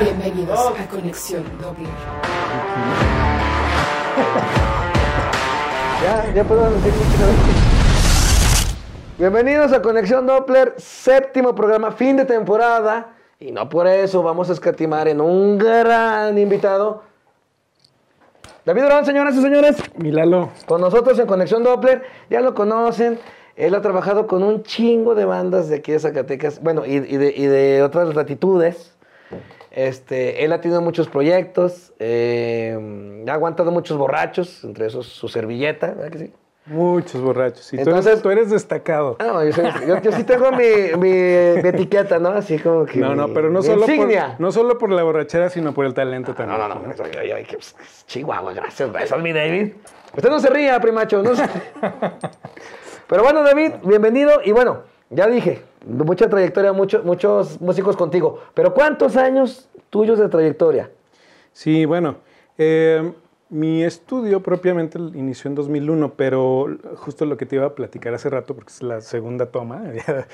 Bienvenidos a Conexión Doble. Ya, ya puedo decir mucho. Bienvenidos a Conexión Doppler, séptimo programa, fin de temporada. Y no por eso vamos a escatimar en un gran invitado. David Durán, señoras y señores. Milalo. Con nosotros en Conexión Doppler, ya lo conocen. Él ha trabajado con un chingo de bandas de aquí de Zacatecas, bueno, y, y de, y de otras latitudes. Este, él ha tenido muchos proyectos, eh, ha aguantado muchos borrachos, entre esos su servilleta, ¿verdad que sí? Muchos borrachos. Y tú, Entonces- eres, tú eres destacado. Ah, no, yo, soy- yo- yo sí tengo mi, mi- mi etiqueta, ¿no? Así como que. No, no, pero no solo, por, insignia. no solo por la borrachera, sino por el talento No, también. no, no, no, pues, Chihuahua, gracias, eso es mi David. Usted no se ría, primacho, no se- Pero bueno, David, bienvenido. Y bueno, ya dije, mucha trayectoria, mucho- muchos músicos contigo. Pero ¿cuántos años tuyos de trayectoria? Sí, bueno. eh, mi estudio propiamente inició en 2001, pero justo lo que te iba a platicar hace rato, porque es la segunda toma. este,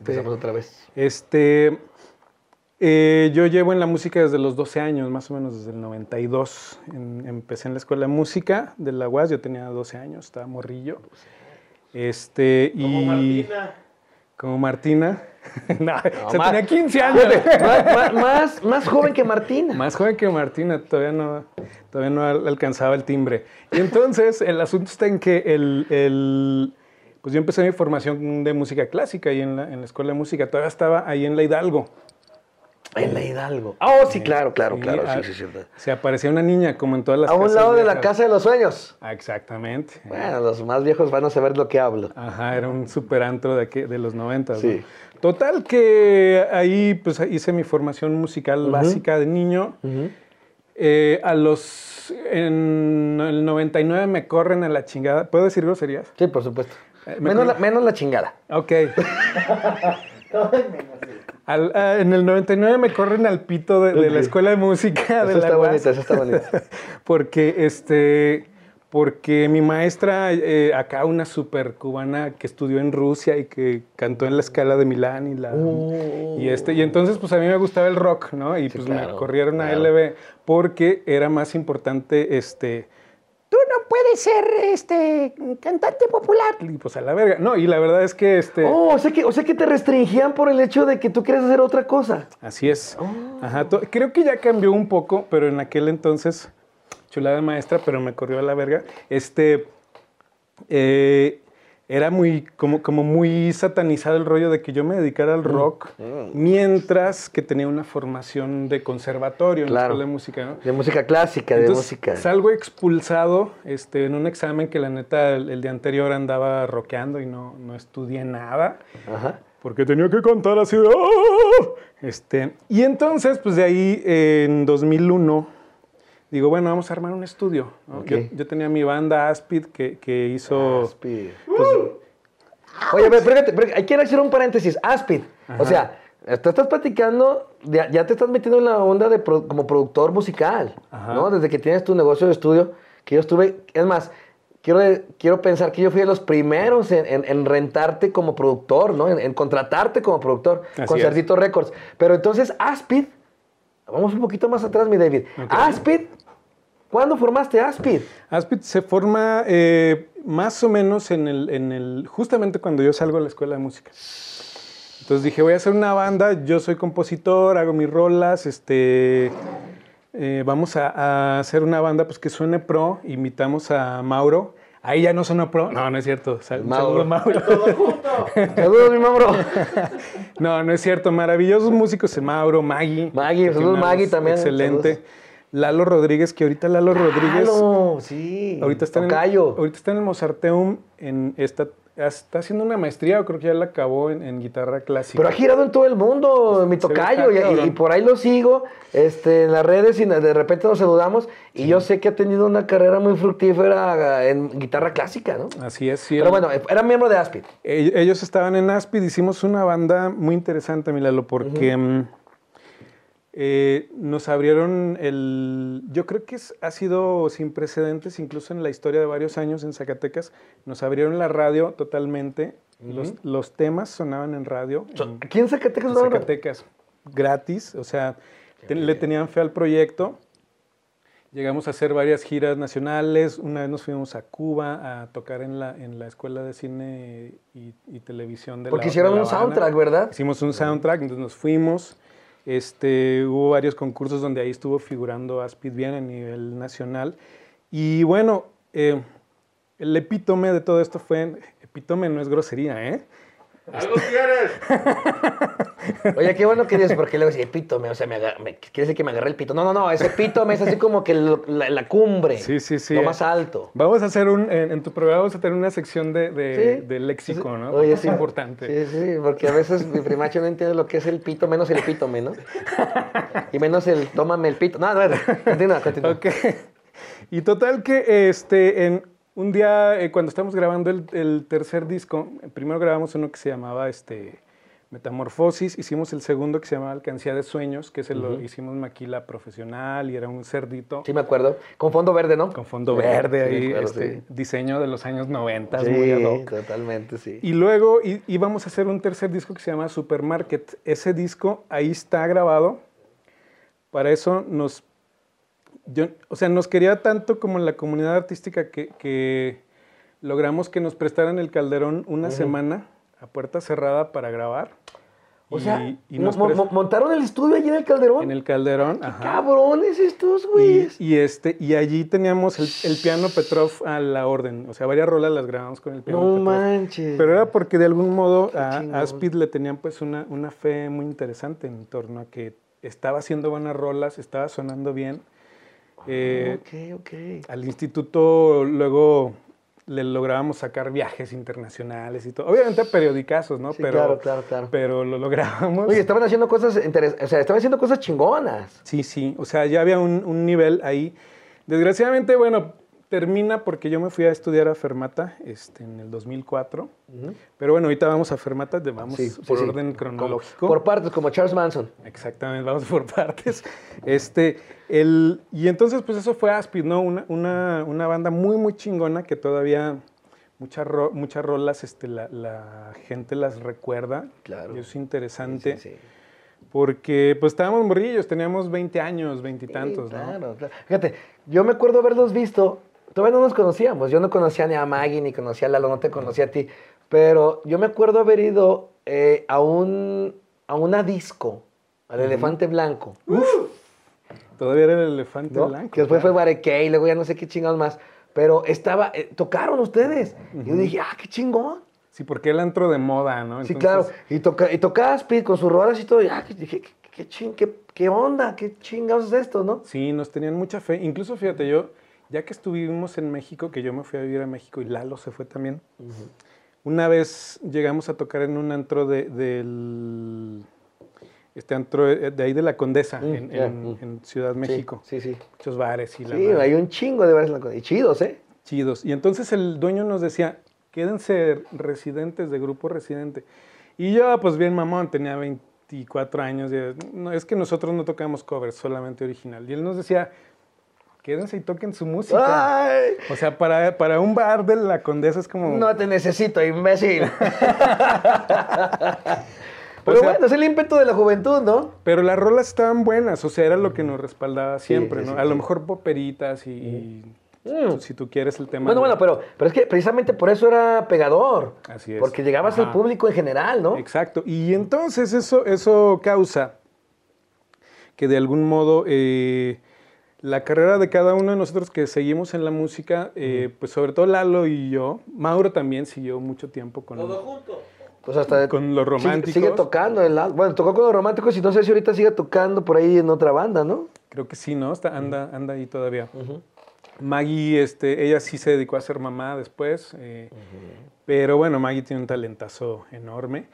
Empezamos otra vez. Este, eh, yo llevo en la música desde los 12 años, más o menos desde el 92. En- empecé en la escuela de música de la UAS, yo tenía 12 años, estaba morrillo. Este, y, Como Martina. Como Martina. no, o sea, más- tenía 15 años. Más, más- joven que Martina. Más joven que Martina, todavía no, todavía no al- alcanzaba el timbre. Y entonces el asunto está en que el, el- pues yo empecé mi formación de música clásica ahí en la, en la escuela de música. Todavía estaba ahí en la Hidalgo. En la Hidalgo. Oh, sí, claro, claro, Sí, claro. ah, Sí, sí, sí. Se aparecía una niña como en todas las A un casas lado de la casa de los sueños. Ah, exactamente. Bueno, los más viejos van a saber lo que hablo. Ajá, era un super antro de, aquí- de los 90. ¿no? Sí. Total que ahí pues hice mi formación musical básica de niño. Eh, a los... En el 99 me corren a la chingada. ¿Puedo decir groserías? Sí, por supuesto. Eh, me Menos la, menos la chingada. Ok. Al- ah, en el 99 me corren al pito de, de la escuela de música de Eso la está UAS. bonito, eso está bonito. porque este porque mi maestra eh, acá una super cubana que estudió en Rusia y que cantó en la escala de Milán y la y este y entonces pues a mí me gustaba el rock no y Sí, pues claro, me corrieron a claro. LB porque era más importante este tú no puedes ser este cantante popular y pues a la verga no y la verdad es que este Oh, o sea que, o sea que te restringían por el hecho de que tú quieres hacer otra cosa. Así es. Ajá, to- creo que ya cambió un poco, pero en aquel entonces, chulada de maestra, pero me corrió a la verga. Este, eh, era muy, como, como muy satanizado el rollo de que yo me dedicara al rock, mientras que tenía una formación de conservatorio en la Claro. escuela de música, ¿no? De música clásica, de música. salgo expulsado este, en un examen que la neta el, el día anterior andaba rockeando y no, no estudié nada Ajá. porque tenía que cantar así de... "Ah". Este, y entonces, pues de ahí, eh, en 2001, digo, bueno, vamos a armar un estudio. ¿no? Ok. Yo, yo tenía mi banda Aspid que, que hizo... Aspid. pues, Oye, pero espérate, que hacer un paréntesis. Aspid. O sea, tú estás platicando, ya, ya te estás metiendo en la onda de pro- como productor musical, Ajá. ¿no? Desde que tienes tu negocio de estudio, que yo estuve, es más, quiero, quiero pensar que yo fui de los primeros en, en- en rentarte como productor, ¿no? En, en contratarte como productor Así con. Cerdito Records. Pero entonces, Aspid, vamos un poquito más atrás, mi David. Ok. Aspid, ¿cuándo formaste Aspid? Aspid se forma eh, más o menos en el, en el... Justamente cuando yo salgo de la escuela de música. Entonces dije, voy a hacer una banda, yo soy compositor, hago mis rolas, este... eh, vamos a, a hacer una banda pues, que suene pro, invitamos a Mauro. Ahí ya no sonó pro. No, no es cierto. Mauro. saludo, Mauro. Todo Saludos, mi mamro. No, no es cierto. Maravillosos músicos, eh, Mauro, Maggie. Maggie, saludos, Maggie también, Excelente. saludos. Lalo Rodríguez, que ahorita Lalo Rodríguez. Claro, sí. Ahorita está, en, ahorita está en el Mozarteum, en esta, está haciendo una maestría, o creo que ya la acabó en, en guitarra clásica. Pero ha girado en todo el mundo, mi Se ve tocayo, y, por ahí lo sigo este, en las redes y de repente nos saludamos. Y yo sé que ha tenido una carrera muy fructífera en guitarra clásica, ¿no? Así es, sí. Pero bueno, era miembro de Aspid. Ell- Ellos estaban en Aspid, hicimos una banda muy interesante, Milalo, porque eh, nos abrieron el... Yo creo que es- ha sido sin precedentes, incluso en la historia de varios años en Zacatecas, nos abrieron la radio totalmente, los, los temas sonaban en radio. en- Aquí en Zacatecas, en. Zacatecas, gratis, o sea, Ten- le tenían fe al proyecto. Llegamos a hacer varias giras nacionales. Una vez nos fuimos a Cuba a tocar en la, en la Escuela de Cine y, y Televisión de Porque la hicieron de La un soundtrack, ¿verdad? Hicimos un soundtrack, entonces nos fuimos. Este, hubo varios concursos donde ahí estuvo figurando Aspid bien a nivel nacional. Y bueno, eh, el epítome de todo esto fue, epítome no es grosería, ¿eh? ¡Algo quieres! Oye, qué bueno que dices, porque luego dice epítome, o sea, me agar- me- quiere decir que me agarré el pito. No, no, no, ese epítome es así como que lo- la, la cumbre. Sí, sí, sí. Lo más alto. Vamos a hacer un, en, en tu programa vamos a tener una sección de, de, Sí. de léxico, ¿no? Oye, es sí. importante. Sí, sí, porque a veces mi primacho no entiende lo que es el pito, menos el epítome, ¿no? Y menos el tómame el pito. No, no, no, continúa, continúa. Ok. Y total que este, en un día, eh, cuando estamos grabando el, el tercer disco, primero grabamos uno que se llamaba este, Metamorfosis, hicimos el segundo que se llamaba Alcancía de Sueños, que se lo hicimos maquila profesional y era un cerdito Sí, me acuerdo. Con fondo verde, ¿no? con fondo Sí, verde sí, ahí, acuerdo, este, sí. diseño de los años 90, Sí, muy ad hoc. totalmente, sí. Y luego íbamos a hacer un tercer disco que se llama Supermarket. Ese disco ahí está grabado. Para eso nos, yo, o sea, nos quería tanto como la comunidad artística que, que logramos que nos prestaran el Calderón una semana a puerta cerrada para grabar. O Y- sea, y nos mo- pres- mo- montaron el estudio allí en el Calderón. en el Calderón. ajá. Cabrones estos, Y, güeyes. y este, y allí teníamos el, el piano Petrov a la orden. O sea, varias rolas las grabamos con el piano No Petrov. manches. Pero era porque de algún modo a, a Aspid le tenían pues una, una fe muy interesante en torno a que estaba haciendo buenas rolas, estaba sonando bien. Eh, ok, ok. Al instituto luego le lográbamos sacar viajes internacionales y todo. Obviamente periodicazos, ¿no? Sí, pero, claro, claro, claro. Pero lo lográbamos. Oye, estaban haciendo cosas interesantes. O sea, estaban haciendo cosas chingonas. Sí, sí, o sea, ya había un, un nivel ahí. Desgraciadamente, bueno, termina porque yo me fui a estudiar a Fermata este, en el 2004. Pero bueno, ahorita vamos a Fermata, vamos Sí, por sí. orden cronológico. Por partes, como Charles Manson. Exactamente, vamos por partes. Este, el, y entonces, pues eso fue Aspid, ¿no? Una, una, una banda muy, muy chingona que todavía muchas, ro- muchas rolas este, la, la gente las recuerda. Claro. Y es interesante. Sí, sí. Porque pues estábamos morrillos, teníamos 20 años, 20 y tantos, Sí, ¿no? claro, claro. Fíjate, yo me acuerdo haberlos visto. Todavía no nos conocíamos. Yo no conocía ni a Maggie, ni conocía a Lalo, no te conocía a ti. Pero yo me acuerdo haber ido eh, a, un, a una disco, al Elefante Blanco. Todavía era el elefante ¿no? blanco. que después fue. Bareque y luego ya no sé qué chingados más. Pero estaba, eh, tocaron ustedes. Y yo dije, ah, qué chingón. Sí, porque el antro de moda, ¿no? sí, claro. Y, toca, y tocaba Speed con sus rolas y todo. Y ah, dije, ¿qué, qué, ching- qué, qué onda? ¿Qué chingados es esto, no? Sí, nos tenían mucha fe. Incluso, fíjate, yo, ya que estuvimos en México, que yo me fui a vivir a México y Lalo se fue también, una vez llegamos a tocar en un antro de, del... Este antro de de ahí de la Condesa, Mm, en, ya, en- mm. en Ciudad México. Sí, sí. Muchos bares y la Sí, madre. hay un chingo de bares en la Y chidos, ¿eh? chidos. Y entonces el dueño nos decía, quédense residentes de grupo residente. Y yo, pues bien mamón, tenía 24 años. Y, no, es que nosotros no tocamos covers, solamente original. Y él nos decía, quédense y toquen su música. ¡Ay! O sea, para, para un bar de la Condesa es como... No te necesito, imbécil. Pero O sea- bueno, es el ímpetu de la juventud, ¿no? Pero las rolas estaban buenas, o sea, era lo que nos respaldaba siempre, sí, ¿no? sí, a lo mejor poperitas y, Mm. si tú quieres el tema. Bueno, de- bueno, pero, pero es que precisamente por eso era pegador. Así es. Porque llegabas al público en general, ¿no? Exacto. Y entonces eso, eso causa que de algún modo eh, la carrera de cada uno de nosotros que seguimos en la música, eh, pues sobre todo Lalo y yo, Mauro también siguió mucho tiempo con, Todo junto. Pues hasta con los sigue- románticos. Sigue, tocando. El, bueno, tocó con los románticos y no sé si ahorita sigue tocando por ahí en otra banda, ¿no? Creo que sí, ¿no? Está, anda, anda ahí todavía. Maggie, este, ella sí se dedicó a ser mamá después, eh, pero bueno, Maggie tiene un talentazo enorme.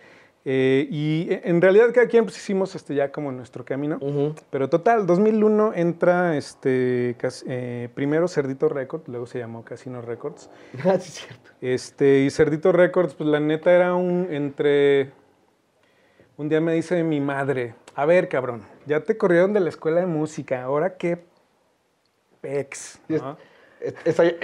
Eh, y e- en realidad cada quien pues hicimos este, ya como nuestro camino. Ujú. Pero total, 2001 entra este, eh, primero Cerdito Records, luego se llamó Casino Records. Ah, sí, es cierto. Este, y Cerdito Records, pues la neta era un entre... Un día me dice mi madre, a ver cabrón, ya te corrieron de la escuela de música, ahora qué pex, eh,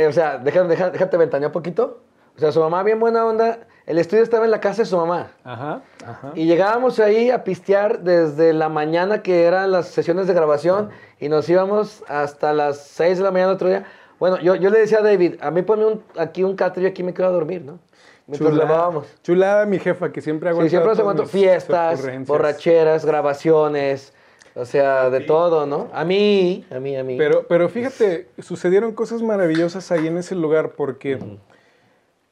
o sea, deja- deja- déjate ventanear un poquito. O sea, su mamá bien buena onda el estudio estaba en la casa de su mamá. Ajá, ajá. Y llegábamos ahí a pistear desde la mañana que eran las sesiones de grabación y nos íbamos hasta las 6 de la mañana otro día. Bueno, yo, yo le decía a David, a mí ponme un- aquí un catre y aquí me quedo a dormir, ¿no? Mientras Chulada-. Chulada mi jefa, que siempre aguanta Sí, siempre fiestas, borracheras, grabaciones, o sea, de todo, ¿no? A mí, a mí, a mí. Pero, pero fíjate, sucedieron cosas maravillosas ahí en ese lugar porque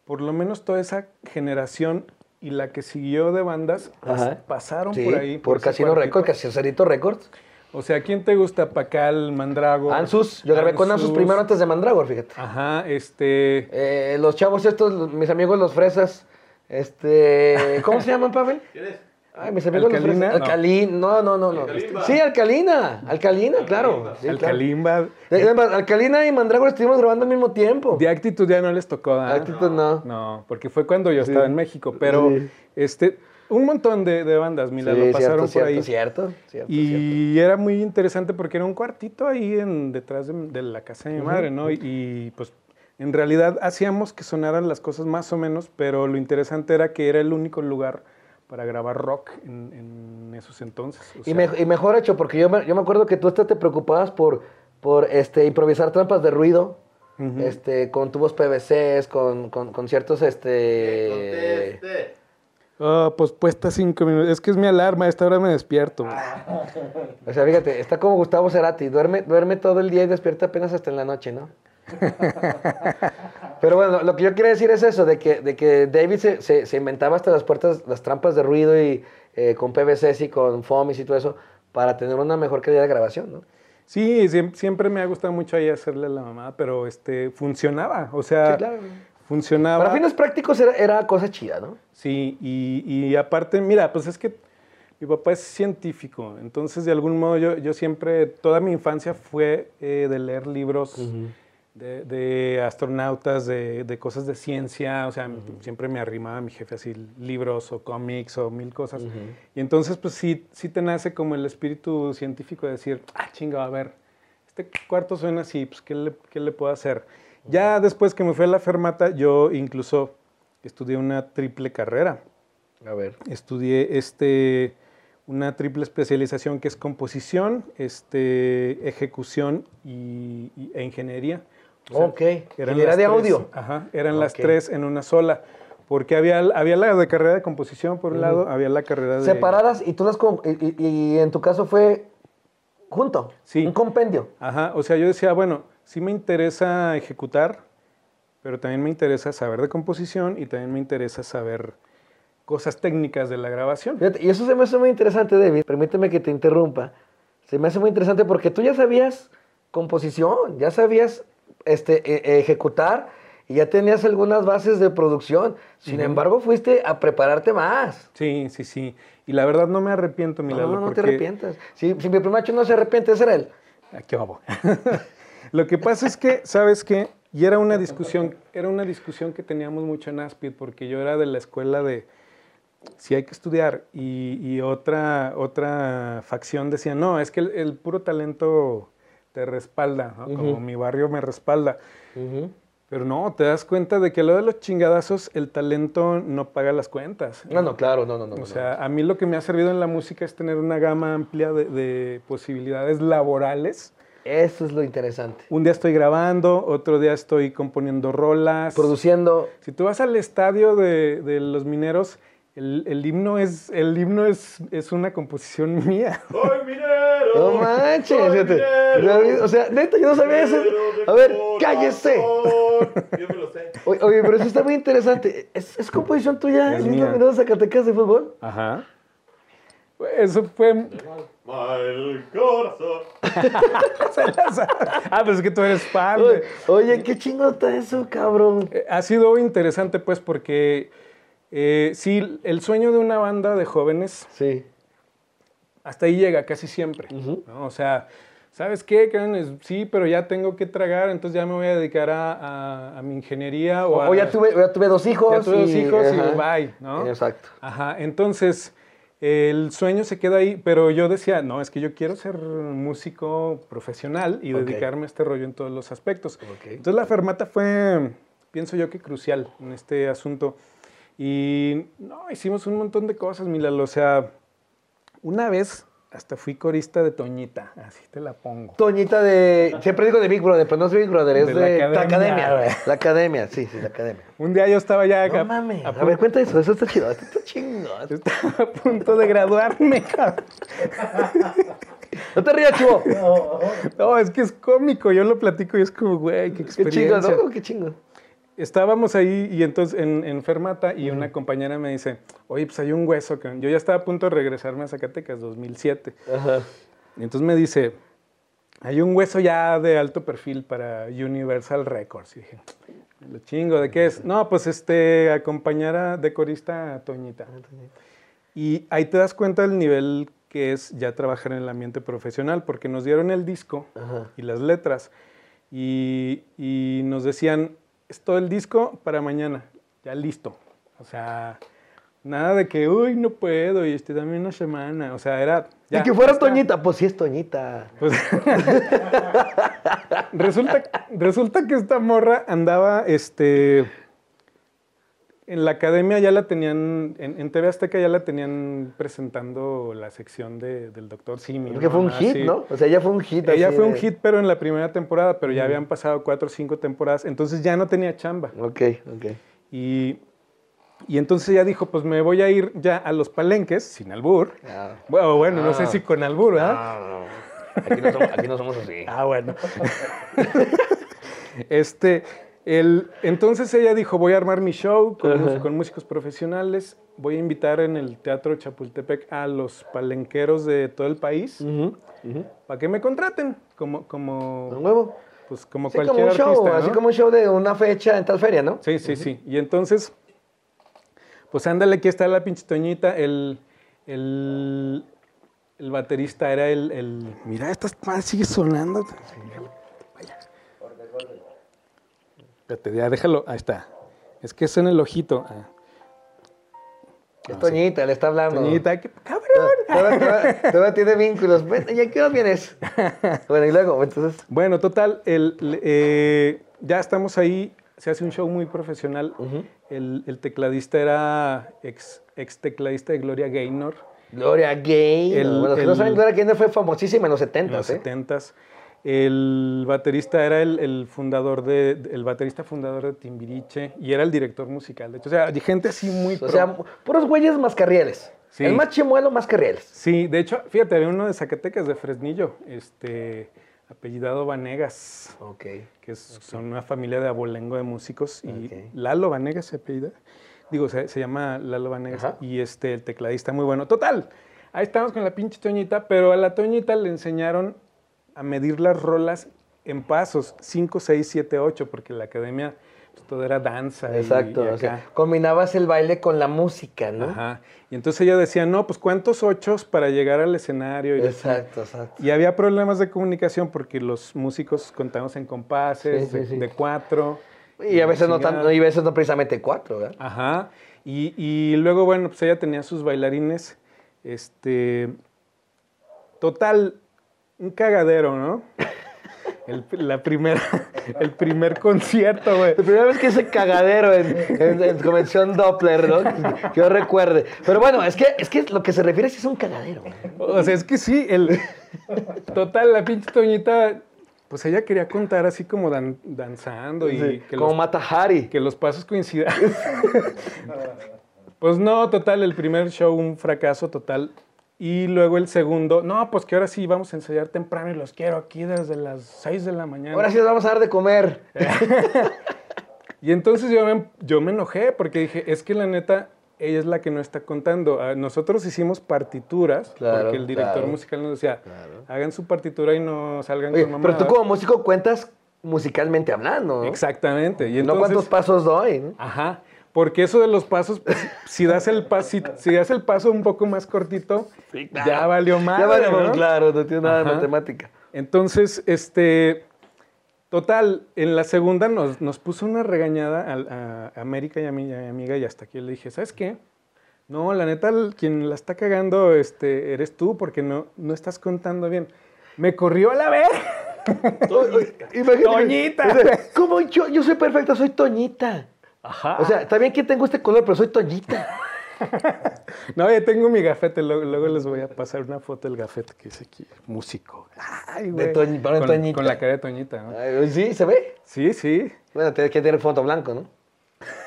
por lo menos toda esa generación y la que siguió de bandas Ajá. pasaron Sí, por ahí. por ese Casino. Records, Casino Records. O sea, ¿quién te gusta? Pacal, Mandrago. Ansus, yo grabé con Ansus primero antes de Mandragor, fíjate. Ajá, este. Eh, los chavos estos, mis amigos los fresas, este, ¿cómo se llaman, Pavel? ¿Quién es? Ay, mis amigos ¿Alcalina? los. Alcalín, no, no, no, no. Alcalimba. Sí, Alcalina, Alcalina, claro. Sí. De- además, Alcalina y Mandragora estuvimos grabando al mismo tiempo. De actitud ya no les tocó. ¿ah? Actitud no. No, porque fue cuando yo estaba en México. Pero Sí. este, un montón de, de bandas, mira, Sí, lo pasaron cierto, por ahí. cierto, cierto. Y era muy interesante porque era un cuartito ahí en, detrás de, de la casa de mi madre, ¿no? Y, y, pues en realidad hacíamos que sonaran las cosas más o menos, pero lo interesante era que era el único lugar para grabar rock en, en esos entonces. o Y, me- y mejor hecho, porque yo me, yo me acuerdo que tú hasta te preocupabas por, por este, improvisar trampas de ruido, este, con tubos PVCs, con, con, con ciertos, este... Conteste. Ah, pues puesta cinco minutos. Es que es mi alarma, a esta hora me despierto. O sea, fíjate, está como Gustavo Cerati, duerme, duerme todo el día y despierta apenas hasta en la noche, ¿no? Pero bueno, lo que yo quiero decir es eso, de que, de que David se, se- se inventaba hasta las puertas, las trampas de ruido y eh, con PVCs y con foamies y todo eso para tener una mejor calidad de grabación, ¿no? Sí, siem- siempre me ha gustado mucho ahí hacerle la mamá, pero este funcionaba. O sea, Sí, claro. funcionaba. Para fines prácticos era, era cosa chida, ¿no? Sí, y, y aparte, mira, pues es que mi papá es científico, entonces de algún modo yo, yo siempre, toda mi infancia fue eh, de leer libros de, de astronautas, de, de cosas de ciencia, o sea, siempre me arrimaba mi jefe así libros o cómics o mil cosas. Y entonces, pues sí, sí te nace como el espíritu científico de decir, ah, chinga, a ver, este cuarto suena así, pues ¿qué le, qué le puedo hacer? Ya después que me fui a la fermata, yo incluso estudié una triple carrera. A ver. Estudié este, una triple especialización que es composición, este, ejecución y, y- e ingeniería. O sea, ok. eran las de tres- audio. Ajá, eran las tres en una sola. Porque había, había la de carrera de composición por un lado, había la carrera de... Separadas y tú las... Y, y- y en tu caso fue junto. Sí. Un compendio. Ajá, o sea, yo decía, bueno, sí me interesa ejecutar, pero también me interesa saber de composición y también me interesa saber cosas técnicas de la grabación. Fíjate, y eso se me hace muy interesante, David. Permíteme que te interrumpa. Se me hace muy interesante porque tú ya sabías composición, ya sabías este, e- ejecutar y ya tenías algunas bases de producción. Sin embargo, fuiste a prepararte más. Sí, sí, sí. Y la verdad no me arrepiento, mi No, no, no te arrepientas. Si, si mi primacho no se arrepiente, ese era él. Ah, ¿Qué babo? Lo que pasa es que, ¿sabes qué? Y era una discusión, era una discusión que teníamos mucho en Aspid, porque yo era de la escuela de si hay que estudiar, y, y otra, otra facción decía, no, es que el, el puro talento te respalda, ¿no? como mi barrio me respalda. Pero no, te das cuenta de que lo de los chingadazos, el talento no paga las cuentas. No, no, claro, no, no, no. O no. sea, a mí lo que me ha servido en la música es tener una gama amplia de, de posibilidades laborales. Eso es lo interesante. Un día estoy grabando, otro día estoy componiendo rolas. Produciendo. Si tú vas al estadio de, de los mineros, el, el himno, es, el himno es, es una composición mía. ¡Soy minero! No manches. soy minero, O sea, neta, yo no sabía eso. minero A ver, cállese. Yo me lo sé. Oye, oye, pero eso está muy interesante. ¿Es, es composición tuya Es el himno de Zacatecas de fútbol? Ajá. Eso fue... Mal corazón. ah, pues es que tú eres fan. Oye, oye, qué chingo está eso, cabrón. Eh, Ha sido interesante, pues, porque eh, sí, el sueño de una banda de jóvenes Sí. hasta ahí llega casi siempre. ¿no? O sea, ¿sabes qué? Sí, pero ya tengo que tragar, entonces ya me voy a dedicar a, a- a mi ingeniería. O, O, a- ya, tuve, ya tuve dos hijos. ya tuve dos hijos y bye, ¿no? Exacto. Ajá, entonces el sueño se queda ahí, pero yo decía, no, es que yo quiero ser músico profesional y dedicarme a este rollo en todos los aspectos. Entonces la fermata fue, pienso yo que crucial en este asunto. Y no, hicimos un montón de cosas, Milalo. O sea, una vez hasta fui corista de Toñita, así te la pongo. Toñita de. Siempre digo de Big Brother, pero no es Big Brother, es De de, la la academia, academia. güey. La academia, sí, sí, la academia. Un día yo estaba ya No a- mames. a, A ver, cuenta eso, eso está chido. Esto está chingón. estaba a punto de graduarme, cabrón. No te rías, chivo. No, es que es cómico, yo lo platico y es como, güey, qué Qué chingo, experiencia. ¿no? Qué chingo. Estábamos ahí y entonces en, en Fermata y una compañera me dice, oye, pues hay un hueso. cabrón". Yo ya estaba a punto de regresarme a Zacatecas, 2007. Ajá. Y entonces me dice, hay un hueso ya de alto perfil para Universal Records. Y dije, lo chingo, ¿de qué es? No, pues este, acompañar a de corista a Toñita. Y ahí te das cuenta del nivel que es ya trabajar en el ambiente profesional, porque nos dieron el disco Ajá. y las letras y, y nos decían, es todo el disco para mañana, ya listo. O sea, nada de que, uy, no puedo y este, dame una semana. O sea, era... ya, y que fuera. Toñita, pues sí es Toñita. Pues, resulta, resulta que esta morra andaba, este, en la academia ya la tenían, en, en TV Azteca ya la tenían presentando la sección de- del Doctor Simi. Porque fue un Ah, hit. ¿no? O sea, ella fue un hit. Ella fue un hit, pero en la primera temporada, pero ya habían pasado cuatro o cinco temporadas, entonces ya no tenía chamba. Ok, ok. Y, y entonces ella dijo, pues me voy a ir ya a los palenques, sin albur. Ah. Bueno, bueno, no sé Ah. si con albur, ¿verdad? No, no. Aquí no somos, aquí no somos así. Ah, bueno. este, el, entonces ella dijo, voy a armar mi show con, músicos profesionales, voy a invitar en el Teatro Chapultepec a los palenqueros de todo el país para que me contraten como, Un como, huevo. pues, como Sí, como cualquier un show, artista, así como un show de una fecha en tal feria, ¿no? Sí, sí, sí. Y entonces, pues ándale, aquí está la pinche Toñita. El, el, el baterista era el, el- Mira, esta madre sigue sonando. Espérate, ya déjalo. Ahí está. Es que es en el ojito. Ah. Es Toñita, le está hablando. Toñita, qué cabrón. Todavía, tiene vínculos. ¿Y a qué hora vienes? Bueno, y luego, entonces. Bueno, total, el, eh, ya estamos ahí. Se hace un show muy profesional. el, el tecladista era ex, ex tecladista de Gloria Gaynor. Gloria Gaynor. El- bueno, los que no saben, Gloria Gaynor fue famosísima en los 70, en los ¿eh? 70s. El baterista era el, el fundador de, el baterista fundador de Timbiriche y era el director musical. De hecho, o sea, gente así muy O pro. sea, puros güeyes mascarrieles. Sí. El más chimuelo, mascarrieles. sí, de hecho, fíjate, había uno de Zacatecas, de Fresnillo, este, apellidado Vanegas, Ok. que es- son una familia de abolengo de músicos y. Lalo Vanegas se apellida. Digo, se, se llama Lalo Vanegas Ajá. y este, el tecladista muy bueno. Total, ahí estamos con la pinche Toñita, pero a la Toñita le enseñaron a medir las rolas en pasos, 5, 6, 7, 8, porque la academia pues, todo era danza. y- Exacto. o sea, combinabas el baile con la música, ¿no? Ajá. Y entonces ella decía, no, pues cuántos ochos para llegar al escenario. Y, Exacto, exacto. y había problemas de comunicación porque los músicos contábamos en compases Sí, de, sí. de cuatro. Y a veces no, tan, y a veces no precisamente cuatro, ¿verdad? Ajá. Y, y luego, bueno, pues ella tenía sus bailarines. Este. Total, un cagadero, ¿no? El, la primera, el primer concierto, güey. La primera vez que ese cagadero en, en- en convención Doppler, ¿no? Que, yo recuerde. Pero bueno, es que, es que lo que se refiere sí es un cagadero. O sea, es que sí, el. Total, la pinche Toñita, pues ella quería contar así como dan- danzando y Sí, que, como los, Mata Hari. que los pasos coincidan. pues no, total, el primer show un fracaso total. Y luego el segundo, no, pues que ahora sí vamos a ensayar temprano y los quiero aquí desde las 6 de la mañana. Ahora sí les vamos a dar de comer. Y entonces yo me, yo me enojé porque dije, es que la neta, ella es la que no está contando. Ah, Nosotros hicimos partituras Claro, porque el director claro. musical nos decía, hagan su partitura y no salgan Oye, con mamá. pero tú como músico cuentas musicalmente hablando, ¿no? Exactamente. Y no entonces, cuántos pasos doy, ¿no? Ajá. Porque eso de los pasos, pues, si, das el paso, si, si das el paso un poco más cortito, ya valió más. ya vale, claro, no tiene nada de matemática. Entonces, este, total, en la segunda nos, nos puso una regañada a, a América y a mi, a mi amiga y hasta aquí le dije, ¿sabes qué? No, la neta, quien la está cagando este, eres tú porque no, no estás contando bien. Me corrió a la vez. Toñita. ¿Cómo yo? Yo soy perfecta, soy Toñita. Ajá. O sea, está bien que tengo este color, pero soy Toñita. No, ya tengo mi gafete, luego, luego les voy a pasar una foto del gafete que dice aquí, músico. Ay, güey. Con, Toñita. con la cara de Toñita, ¿no? Ay, ¿Sí? ¿Se ve? Sí, sí, Bueno, tiene que tener fondo blanco, ¿no?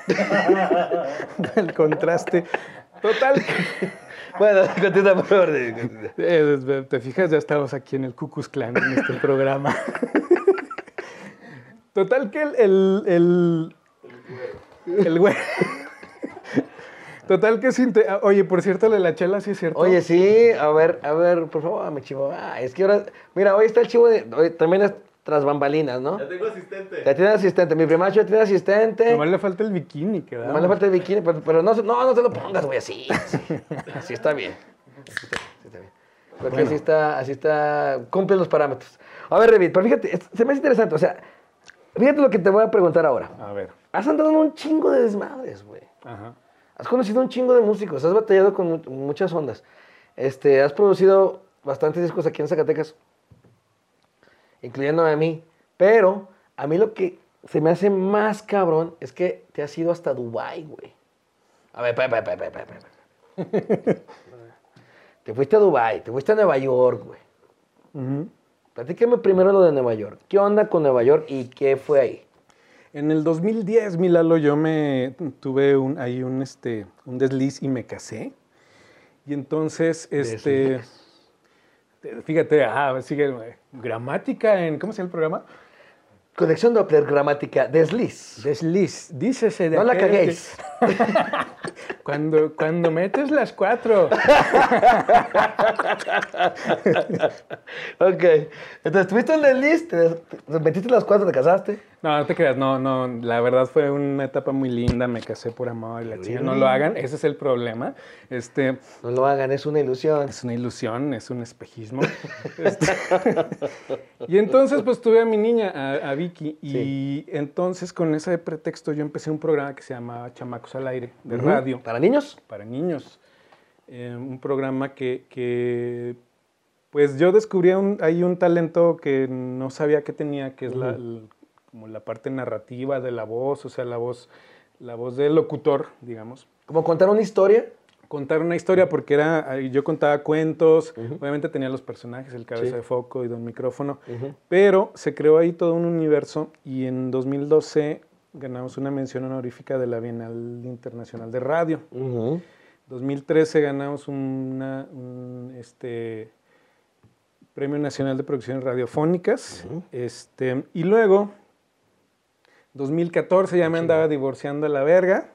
el contraste. Total. Bueno, continúa por favor. Eh, Te fijas, ya estamos aquí en el Cucus Clan en este programa. Total que el, el, el, el güey. Total que sin te- Oye, por cierto, de la chela sí es cierto. Oye, sí, a ver, a ver, por favor, mi chivo. Ah, es que ahora, mira, hoy está el chivo de, hoy también es tras bambalinas, ¿no? Ya tengo asistente. Ya tiene asistente, mi primacho ya tiene asistente. Nomás le falta el bikini, que Nomás le falta el bikini, pero, pero no, se- no, no te lo pongas, güey, así. Así, así está bien. Así está, así está bien. Porque así está, así está, cumple los parámetros. A ver, Revit, pero fíjate, se me hace interesante, o sea, fíjate lo que te voy a preguntar ahora. A ver. Has andado en un chingo de desmadres, güey. Ajá. Has conocido un chingo de músicos, has batallado con mu- muchas ondas. Este, has producido bastantes discos aquí en Zacatecas, incluyéndome a mí. Pero a mí lo que se me hace más cabrón es que te has ido hasta Dubai, güey. A ver, espera, espera, espera, espera. Te fuiste a Dubai, te fuiste a Nueva York, güey. Ujú. Platícame primero lo de Nueva York. ¿Qué onda con Nueva York y qué fue ahí? En el 2010, mi Lalo, yo me tuve un, ahí un, este, un desliz y me casé. Y entonces, este, te- fíjate, ah, sigue eh, gramática en, ¿cómo se llama el programa? Conexión Doppler, gramática, desliz. Desliz, dícese de No la aquel que- caguéis. Cuando, cuando metes las cuatro. Ok. Entonces, tuviste el desliz, te metiste las cuatro, te casaste. No, no te creas, no, no, la verdad fue una etapa muy linda, me casé por amor y la chica, no lo hagan, ese es el problema. Este, No lo hagan, es una ilusión. Es una ilusión, es un espejismo. Este, y entonces, pues tuve a mi niña, a, a Vicky, y entonces con ese pretexto yo empecé un programa que se llamaba Chamacos al Aire, de radio, ¿Para niños? para niños. Eh, un programa que, que, pues yo descubrí un, ahí un talento que no sabía que tenía, que es la, como la parte narrativa de la voz, o sea, la voz, la voz del locutor, digamos Como contar una historia. contar una historia porque era yo contaba cuentos, obviamente tenía los personajes, el cabeza Sí. de foco y don micrófono, pero se creó ahí todo un universo y en 2012 ganamos una mención honorífica de la Bienal Internacional de Radio. Ujú. 2013 ganamos una, un este, Premio Nacional de Producciones Radiofónicas. este, y luego, 2014 ya me andaba divorciando a la verga.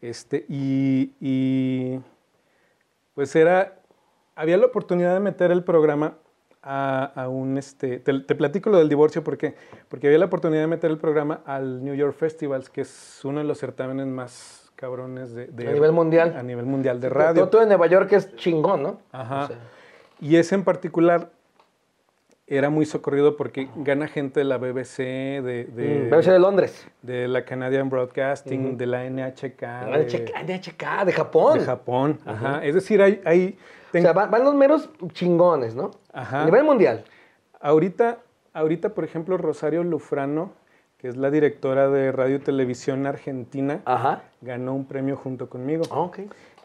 Este, y, y, pues era, había la oportunidad de meter el programa a, a un, este, te, te platico lo del divorcio porque, porque había la oportunidad de meter el programa al New York Festivals, que es uno de los certámenes más cabrones de, de- A nivel mundial. A nivel mundial de radio. Todo, todo en Nueva York es chingón, ¿no? Ajá. O sea, Y ese en particular era muy socorrido porque gana gente de la BBC, de, de, mm, BBC de Londres. de la Canadian Broadcasting, de la NHK, Ah, de, de NHK, de Japón. de Japón. Ajá. Es decir, hay, hay O sea, van, van los meros chingones, ¿no? Ajá. A nivel mundial. ahorita, ahorita, por ejemplo, Rosario Lufrano, que es la directora de Radio y Televisión Argentina, Ajá. ganó un premio junto conmigo. Ah, ok.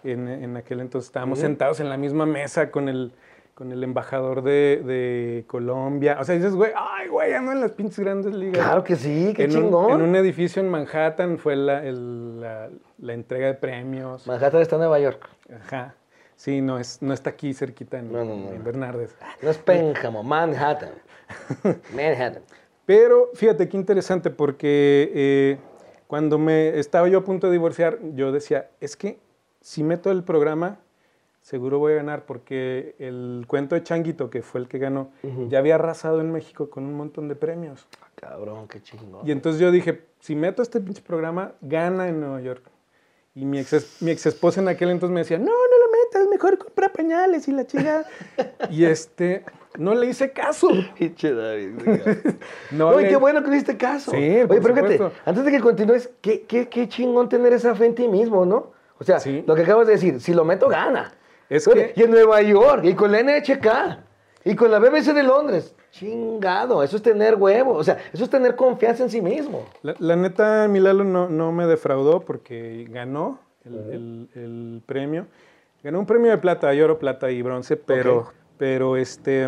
En, en aquel entonces estábamos sentados en la misma mesa con el, con el embajador de, de Colombia. O sea, dices, güey, ay, güey, ando en las pinches grandes ligas. Claro que sí, qué en chingón. Un, en un edificio en Manhattan fue la, el- la, la entrega de premios. Manhattan está en Nueva York. Ajá. Sí, no, es, no está aquí cerquita en, No, no, no. en Bernardes. No es Pénjamo, Manhattan. Manhattan. Pero fíjate qué interesante porque eh, cuando me estaba yo a punto de divorciar, yo decía, es que si meto el programa, seguro voy a ganar porque el cuento de Changuito, que fue el que ganó, ya había arrasado en México con un montón de premios. Cabrón, qué chingón. Y entonces yo dije, si meto este pinche programa, gana en Nueva York. Y mi ex, mi ex esposa en aquel entonces me decía, no, no lo metas, mejor compra pañales y la chica. y este, no le hice caso. Pinche David. No le- qué bueno que le hiciste caso. Sí, Oye, por pero fíjate, antes de que continúes, qué, qué, qué chingón tener esa fe en ti mismo, ¿no? O sea, Sí. lo que acabas de decir, si lo meto, gana. Es que- Y en Nueva York, y con la NHK, y con la BBC de Londres. Chingado, eso es tener huevo, o sea, eso es tener confianza en sí mismo. La, la neta, Milalo no, no me defraudó porque ganó el, el- el premio. Ganó un premio de plata, oro, plata y bronce, pero, pero este,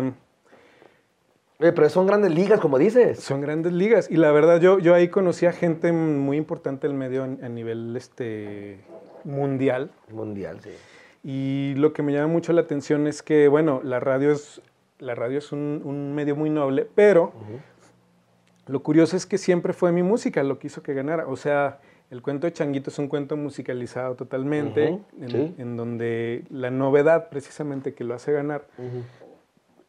Oye, pero son grandes ligas, como dices. son grandes ligas. Y la verdad, yo, yo ahí conocí a gente muy importante del medio a, a nivel este, mundial. Mundial, sí. Y lo que me llama mucho la atención es que, bueno, la radio es, la radio es un, un medio muy noble, pero lo curioso es que siempre fue mi música lo que hizo que ganara. O sea, el cuento de Changuito es un cuento musicalizado totalmente, en, sí. en donde la novedad precisamente que lo hace ganar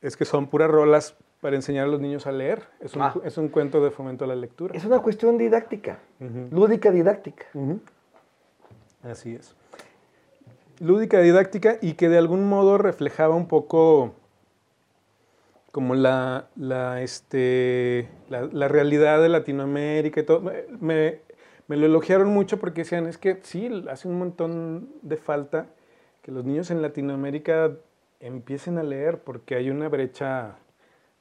es que son puras rolas para enseñar a los niños a leer. Es un, Ah. es un cuento de fomento a la lectura. Es una cuestión didáctica, lúdica didáctica. Así es. Lúdica, didáctica y que de algún modo reflejaba un poco como la, la, este, la, la realidad de Latinoamérica y todo. Me, me- lo elogiaron mucho porque decían, es que sí, hace un montón de falta que los niños en Latinoamérica empiecen a leer porque hay una brecha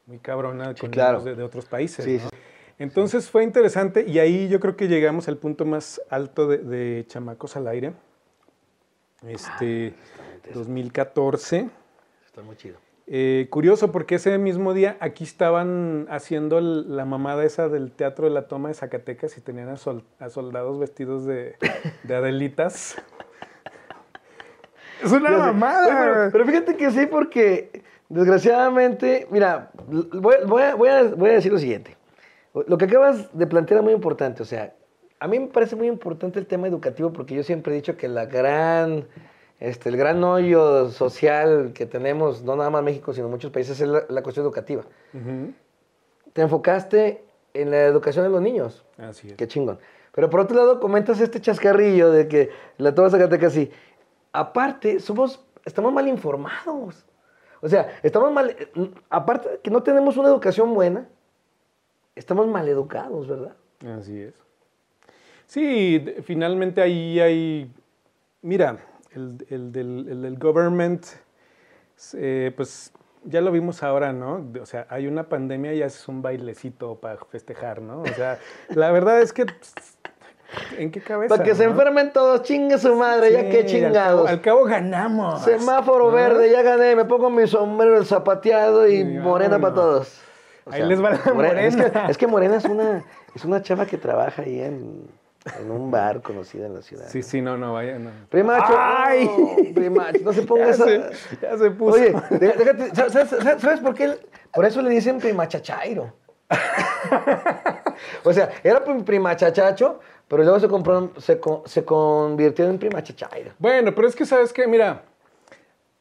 muy cabrona con claro. niños de, de otros países. Sí, ¿no? sí. Entonces fue interesante y ahí yo creo que llegamos al punto más alto de, de Chamacos al Aire. Este, 2014. Está muy chido. Eh, curioso porque ese mismo día aquí estaban haciendo el- la mamada esa del Teatro de la Toma de Zacatecas y tenían a, sol- a soldados vestidos de, de Adelitas. Es una mamada. Pero, pero fíjate que sí, porque desgraciadamente, mira, l- voy, voy a, voy a- voy a decir lo siguiente. Lo que acabas de plantear es muy importante. O sea, a mí me parece muy importante el tema educativo porque yo siempre he dicho que la gran, este, el gran hoyo social que tenemos, no nada más México, sino muchos países, es la, la cuestión educativa. Te enfocaste en la educación de los niños. Así es. Qué chingón. Pero por otro lado, comentas este chascarrillo de que la toma Zacatecas sí. Aparte, somos, estamos mal informados. O sea, estamos mal. Aparte de que no tenemos una educación buena, estamos mal educados, ¿verdad? Así es. Sí, finalmente ahí hay, mira, el, el del, el del government, eh, pues ya lo vimos ahora, ¿no? O sea, hay una pandemia y haces un bailecito para festejar, ¿no? O sea, la verdad es que, pues, ¿en qué cabeza? Para que se enfermen todos, chingue su madre, ya qué al cabo- chingados. Al cabo, ganamos. Semáforo ¿no? verde, ya gané, me pongo mi sombrero, el zapateado y morena para todos. Ahí les va la Es que, morena. es que Morena es una, es una chava que trabaja ahí en, en un bar conocido en la ciudad. Sí, sí, no, no, vaya, no. Primacho, ¡Ay! no, primacho, no se ponga esa... se, ya se puso. Oye, dé- déjate, ¿sabes, sabes- sabes por qué? Por eso le dicen primachachairo. o sea, era prim- primachachacho, pero luego se, compró, se, se convirtió en primachachairo. Bueno, pero es que, ¿sabes qué? Mira,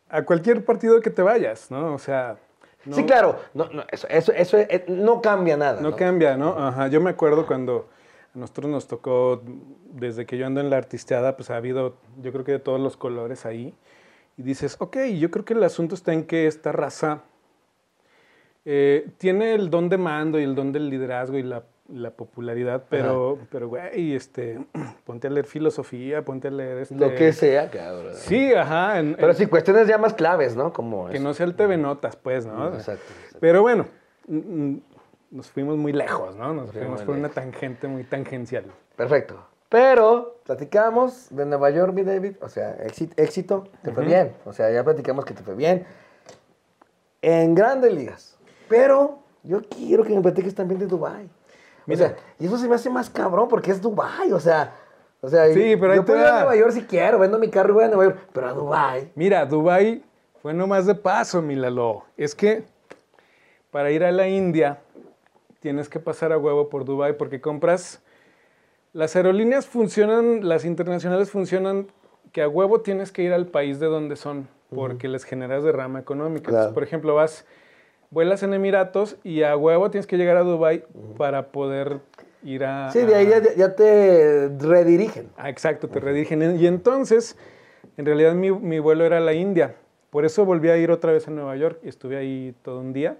a cualquier partido que te vayas, ¿no? O sea... no- Sí, claro, no, no, eso, eso, eso eh, no cambia nada. ¿no? cambia, ¿no? Ajá. Yo me acuerdo cuando a nosotros nos tocó, desde que yo ando en la artisteada, pues ha habido, yo creo que de todos los colores ahí. Y dices, ok, yo creo que el asunto está en que esta raza eh, tiene el don de mando y el don del liderazgo y la, la popularidad, pero, pero, güey, este, ponte a leer filosofía, ponte a leer este... Lo que sea, cabrón. Sí, ajá. en- Pero en- sí, cuestiones ya más claves, ¿no? Como que eso. no sea el TV Notas, pues, ¿no? Exacto, exacto. Pero bueno, nos fuimos muy lejos, ¿no? Nos fuimos por una tangente muy tangencial. Perfecto. Pero platicamos de Nueva York, mi David. O sea, éxito, éxito te fue bien. O sea, ya platicamos que te fue bien. En grandes ligas. Pero yo quiero que me platiques también de Dubai. O Mira. sea, y eso se me hace más cabrón porque es Dubai. O sea, o sea Sí, pero yo puedo ir a va. Nueva York si quiero. Vendo mi carro y voy a Nueva York. Pero a Dubai. Mira, Dubai fue nomás de paso, mi Lalo. Es que para ir a la India tienes que pasar a huevo por Dubai porque compras... Las aerolíneas funcionan, las internacionales funcionan que a huevo tienes que ir al país de donde son porque les generas derrama económica. Claro. Entonces, por ejemplo, vas, vuelas en Emiratos y a huevo tienes que llegar a Dubai para poder ir a... Sí, de ahí ya, ya te redirigen. Ah, exacto, te redirigen. Y entonces, en realidad mi, mi vuelo era a la India. Por eso volví a ir otra vez a Nueva York y estuve ahí todo un día.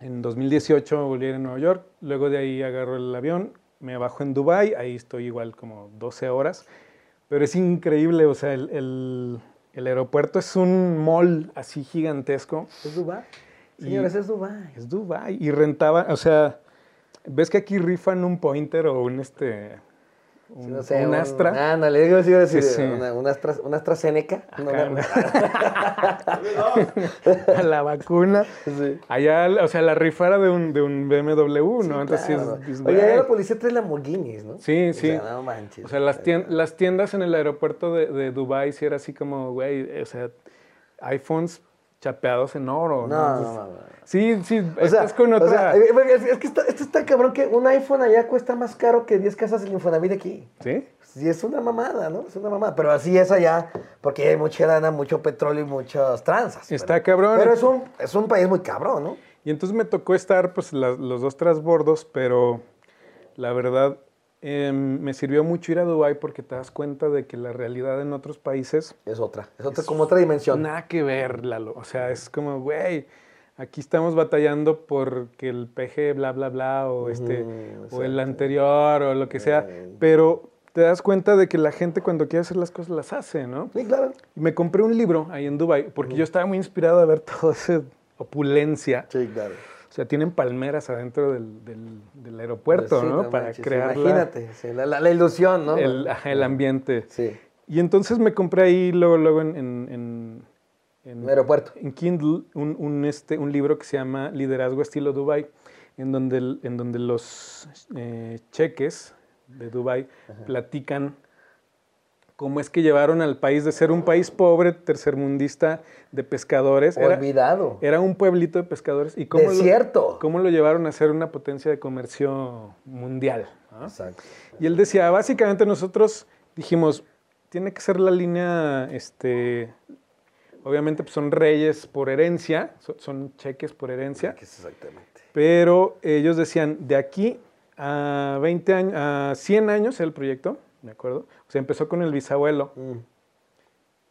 En 2018 volví a ir a Nueva York, luego de ahí agarro el avión, me bajo en Dubai, ahí estoy igual como 12 horas, pero es increíble, o sea, el, el- el aeropuerto es un mall así gigantesco ¿Es Dubai? Señores, es Dubai. Es Dubai. Y rentaba, o sea, ves que aquí rifan un pointer o un este. Un, No sé, un Astra. Ándale, digo, sí iba a decir, Sí, sí. Una, una Astra, una AstraZeneca. No, Acá, no. a la vacuna. Sí. Allá, o sea, la rifa era de un, de un BMW, ¿no? Entonces, sí es- Oye, allá la policía trae Lamborghinis, ¿no? Sí, O sí. sea, no manches. O sea, las, las tiendas en el aeropuerto de, de Dubai sí era así como, güey, o sea, iPhones chapeados en oro. No, no, Entonces, no, no. Sí, sí, O sea, estás con o otra. sea, eh, es, es que está, esto está cabrón que un iPhone allá cuesta más caro que 10 casas del Infonavit aquí. ¿Sí? Sí, es una mamada, ¿no? Es una mamada. Pero así es allá, porque hay mucha lana, mucho petróleo y muchas tranzas. Está pero- cabrón. Pero es un, es un país muy cabrón, ¿no? Y entonces me tocó estar, pues, los dos trasbordos, pero la verdad em, me sirvió mucho ir a Dubai porque te das cuenta de que la realidad en otros países Es otra. Es otra, como otra dimensión. Nada que ver, Lalo. O sea, es como, güey, aquí estamos batallando porque el PG bla, bla, bla, o, este, o el anterior, o lo que sea. Pero te das cuenta de que la gente cuando quiere hacer las cosas las hace, ¿no? Sí, claro. Y me compré un libro ahí en Dubai porque yo estaba muy inspirado a ver toda esa opulencia. Sí, claro. O sea, tienen palmeras adentro del, del- del aeropuerto, Sí, ¿no? Para manches, crear Imagínate, la, la- la ilusión, ¿no? el, ambiente. Sí. Y entonces me compré ahí luego, luego en, en- en- en- El aeropuerto. en Kindle un, un, este, un libro que se llama Liderazgo estilo Dubai, en donde, en donde los eh, cheques de Dubai platican cómo es que llevaron al país de ser un país pobre, tercermundista, de pescadores. Era, Olvidado. era un pueblito de pescadores. Y cómo lo- cómo lo llevaron a ser una potencia de comercio mundial. ¿no? Exacto. Y él decía, básicamente nosotros dijimos, tiene que ser la línea, este, obviamente pues, son reyes por herencia, so- son cheques por herencia, exactamente. pero ellos decían, de aquí a 20 años, a 100 años el proyecto, ¿de acuerdo? O sea, empezó con el bisabuelo. Mm.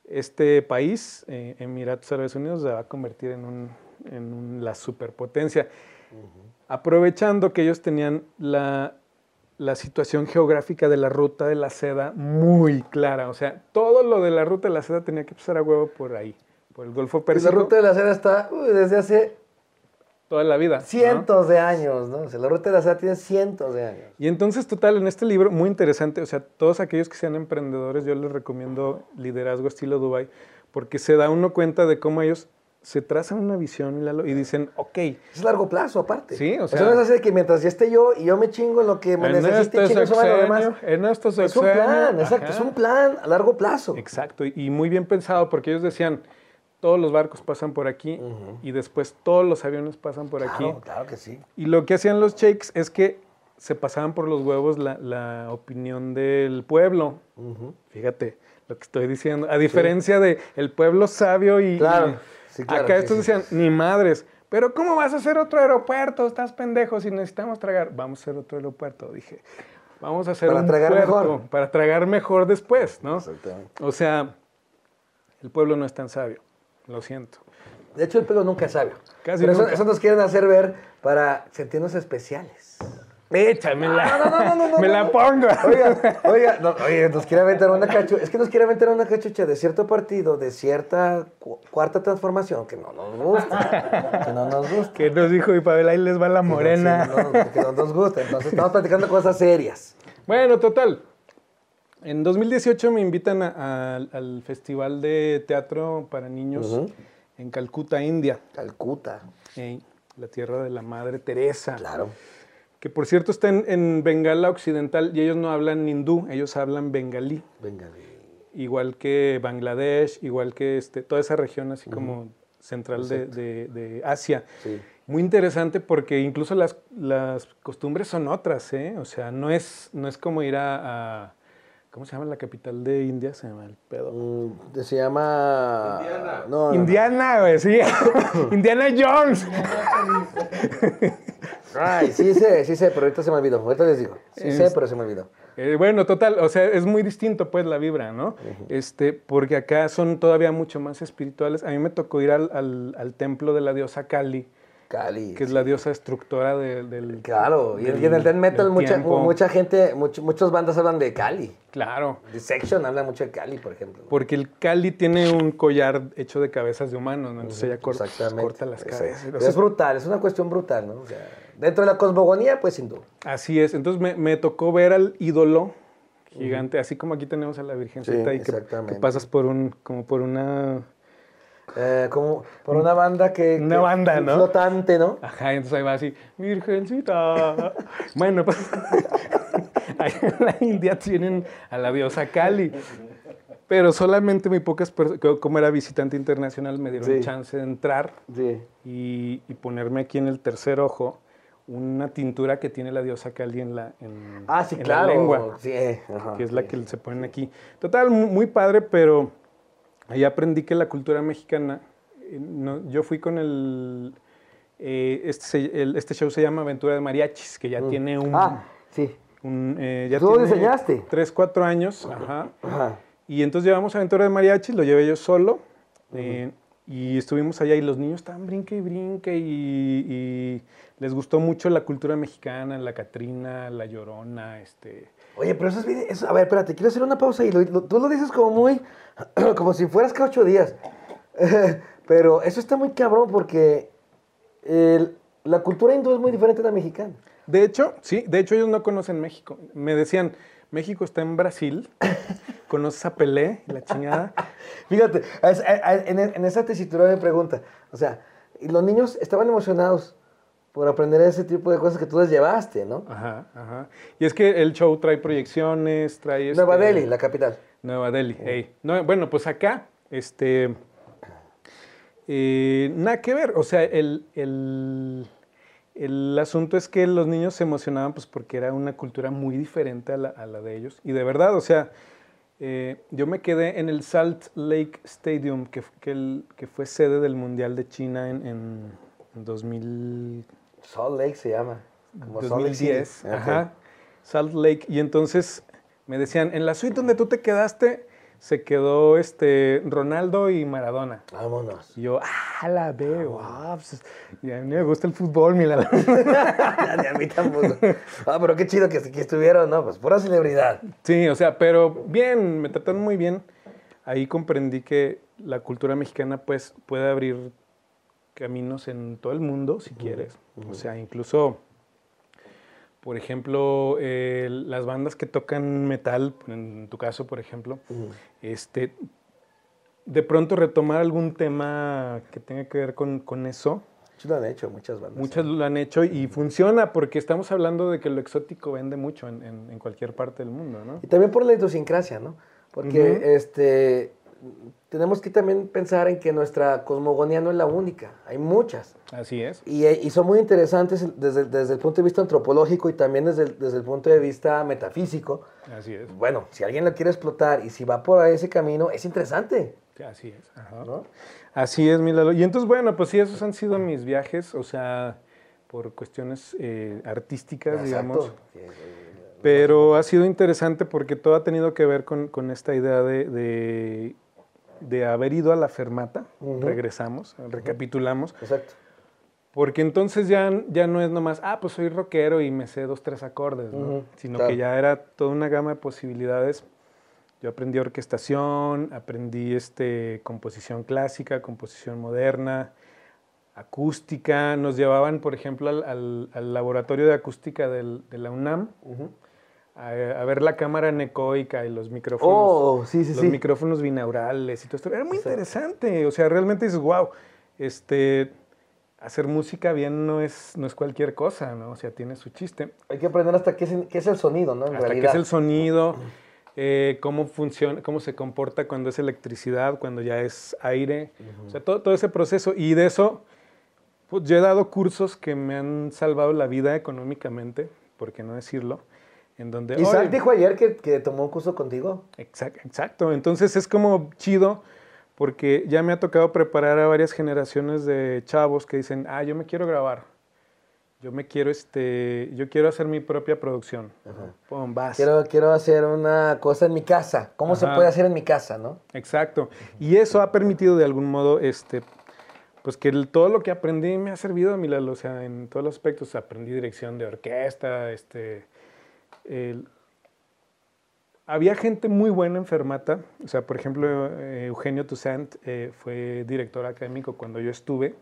Este país, eh, Emiratos Árabes Unidos, se va a convertir en, un, en un- la superpotencia. Aprovechando que ellos tenían la, la situación geográfica de la ruta de la seda muy clara. O sea, todo lo de la ruta de la seda tenía que pasar a huevo por ahí, por el Golfo Y la Pérsico, ruta de la seda está uy, desde hace toda la vida. ¿no? cientos de años, ¿no? O sea, la ruta de la seda tiene cientos de años. Y entonces, total, en este libro, muy interesante, o sea, todos aquellos que sean emprendedores, yo les recomiendo Liderazgo Estilo Dubai, porque se da uno cuenta de cómo ellos se trazan una visión Lalo, y dicen, ok, Es largo plazo, aparte. Sí, o Eso sea- no es así de que mientras ya esté yo y yo me chingo en lo que me necesite y este chingo madre lo demás. en este Es un sexenio, plan, exacto, ajá. es un plan a largo plazo. Exacto, y muy bien pensado, porque ellos decían, todos los barcos pasan por aquí, y después todos los aviones pasan por aquí. Claro, claro que sí. Y lo que hacían los sheiks es que se pasaban por los huevos la, la opinión del pueblo. Fíjate lo que estoy diciendo. A diferencia de el pueblo sabio y. Claro, sí, claro, acá sí, estos sí. decían, ni madres. Pero ¿cómo vas a hacer otro aeropuerto? Estás pendejo si necesitamos tragar. Vamos a hacer otro aeropuerto, dije. Vamos a hacer Para un tragar puerto, mejor. Para tragar mejor después, ¿no? Exactamente. O sea, el pueblo no es tan sabio. Lo siento. De hecho, el pelo nunca es sabio. Casi Pero eso, nunca. eso nos quieren hacer ver para sentirnos especiales. Échamela. No, no, no, no, no, Me la pongo. Oiga, oiga, oye, nos quiere aventar una cachucha. Es que nos quiere aventar una cachucha de cierto partido, de cierta cu- cuarta transformación que no nos gusta. Que no nos gusta. Que nos dijo y Pavel, ahí les va la morena. Sí, que no nos gusta. Entonces estamos platicando cosas serias. Bueno, total. En 2018 me invitan a- a- al Festival de Teatro para Niños en Calcuta, India, Calcuta. la tierra de la Madre Teresa. Claro. Que por cierto está en, en Bengala Occidental y ellos no hablan hindú, ellos hablan bengalí. Venga. Igual que Bangladesh, igual que este, toda esa región así como central de, de- de Asia. Sí. Muy interesante porque incluso las, las costumbres son otras, ¿eh? O sea, no es, no es como ir a, a- ¿Cómo se llama la capital de India? Se llama el pedo. Mm, se llama. Indiana. No, no, no. Indiana, güey, sí. Indiana Jones. Ay, sí sé, sí sé, pero ahorita se me olvidó. Ahorita les digo. Sí sé, pero se me olvidó. Eh, bueno, total, o sea, es muy distinto pues la vibra, ¿no? Este, porque acá son todavía mucho más espirituales. A mí me tocó ir al, al- al templo de la diosa Kali, Cali. que es la diosa destructora de- del... Claro, y, del- y en el death metal mucha, mucha gente, much- muchas bandas hablan de Cali. Claro, Dissection habla mucho de Cali, por ejemplo. porque el Cali tiene un collar hecho de cabezas de humanos, ¿no? Entonces ella cor- Exactamente. corta las cabezas. Es, O sea, es brutal, es una cuestión brutal, ¿no? O sea, dentro de la cosmogonía, pues sin duda. Así es, entonces me, me tocó ver al ídolo gigante, así como aquí tenemos a la Virgencita Sí, y que, que pasas por un, como por una... Eh, como por una banda que... Una que- banda, ¿no? Flotante, ¿no? Ajá, entonces ahí va así, Virgencita. bueno, pues ahí en la India tienen a la diosa Kali. Pero solamente muy pocas personas, como era visitante internacional, me dieron Sí. chance de entrar Sí. y, y ponerme aquí en el tercer ojo una tintura que tiene la diosa Kali en la, en, Ah, sí, en la claro. lengua, Sí, ajá, que es la que se ponen aquí. Total, mu- muy padre, pero ahí aprendí que la cultura mexicana, eh, no, yo fui con el, eh, este, el- este show se llama Aventura de Mariachis, que ya tiene un... Ah, sí. un, eh, ya ¿Tú lo diseñaste? Tres, cuatro años, ajá. Ajá. Y entonces llevamos Aventura de Mariachis, lo llevé yo solo. eh, y estuvimos allá y los niños estaban brinque y brinque y, y les gustó mucho la cultura mexicana, la Catrina, la Llorona, este... Oye, pero eso es bien... eso- a ver, espérate, quiero hacer una pausa y lo- lo- tú lo dices como muy... como si fueras cada ocho días. pero eso está muy cabrón porque el- la cultura hindú es muy diferente a la mexicana. De hecho, sí, de hecho ellos no conocen México. Me decían, México está en Brasil, conoces a Pelé, la chingada. Fíjate, es- a- a- en, esa tesitura me pregunta, o sea, los niños estaban emocionados por aprender ese tipo de cosas que tú les llevaste, ¿no? Ajá, ajá. Y es que el show trae proyecciones, trae... Nueva este, Delhi, la capital. Nueva Delhi, ey. No, bueno, pues acá, este, eh, nada que ver. O sea, el, el, el asunto es que los niños se emocionaban pues porque era una cultura muy diferente a la, a la de ellos. Y de verdad, o sea, eh, yo me quedé en el Salt Lake Stadium, que, que, el- que fue sede del Mundial de China en, en, en 2000, Salt Lake se llama. Como Salt Lake. 2010. Ajá. Salt Lake. Y entonces me decían, en la suite donde tú te quedaste, se quedó este Ronaldo y Maradona. Vámonos. Y yo, ah, la veo. Ah, pues, y a mí me gusta el fútbol, mira. A mí tampoco. Ah, pero qué chido que, que estuvieron, ¿no? Pues pura celebridad. Sí, o sea, pero bien, me trataron muy bien. Ahí comprendí que la cultura mexicana pues puede abrir caminos en todo el mundo, si quieres. O sea, incluso, por ejemplo, eh, las bandas que tocan metal, en tu caso, por ejemplo, este, de pronto retomar algún tema que tenga que ver con, con eso. Muchos lo han hecho, muchas bandas. Muchas lo han hecho y funciona porque estamos hablando de que lo exótico vende mucho en, en- en cualquier parte del mundo, ¿no? Y también por la idiosincrasia, ¿no? Porque este, tenemos que también pensar en que nuestra cosmogonía no es la única, hay muchas. Así es. Y, y son muy interesantes desde, desde el punto de vista antropológico y también desde el, desde el punto de vista metafísico. Así es. Bueno, si alguien lo quiere explotar y si va por ese camino, es interesante. Sí, Así es. ajá. ¿no? Así es, mi Lalo. Y entonces, bueno, pues sí, esos han sido mis viajes, o sea, por cuestiones eh, artísticas, digamos. Exacto. Sí, sí, sí. Pero ha sido interesante porque todo ha tenido que ver con, con esta idea de, de, de haber ido a la fermata. Ujú. Regresamos, recapitulamos. Exacto. Porque entonces ya, ya no es nomás, ah, pues soy rockero y me sé dos, tres acordes, ¿no? Sino claro. que ya era toda una gama de posibilidades. Yo aprendí orquestación, aprendí este, composición clásica, composición moderna, acústica. Nos llevaban, por ejemplo, al, al- al laboratorio de acústica del- de la UNAM. A, a ver la cámara necoica y los micrófonos. Oh, sí, sí, los sí. micrófonos binaurales y todo esto. Era muy interesante. O sea, realmente dices, wow, este, hacer música bien no es, no es cualquier cosa, ¿no? O sea, tiene su chiste. Hay que aprender hasta qué es, qué es el sonido, ¿no? En Hasta qué es el sonido, eh, cómo funciona, cómo se comporta cuando es electricidad, cuando ya es aire. O sea, todo, todo ese proceso. Y de eso, pues, yo he dado cursos que me han salvado la vida económicamente, por qué no decirlo, en donde... Isaac "Oye, dijo ayer que, que tomó un curso contigo. Exact- Exacto, entonces es como chido porque ya me ha tocado preparar a varias generaciones de chavos que dicen, ah, yo me quiero grabar, yo me quiero, este, yo quiero hacer mi propia producción. Pum, vas. Quiero, quiero hacer una cosa en mi casa. ¿Cómo se puede hacer en mi casa, no? Exacto, y eso ha permitido de algún modo, este, pues que el- todo lo que aprendí me ha servido a o sea, en todos los aspectos. Aprendí dirección de orquesta, este... había gente muy buena en Fermata, o sea, por ejemplo, eh, Eugenio Toussaint eh, fue director académico cuando yo estuve,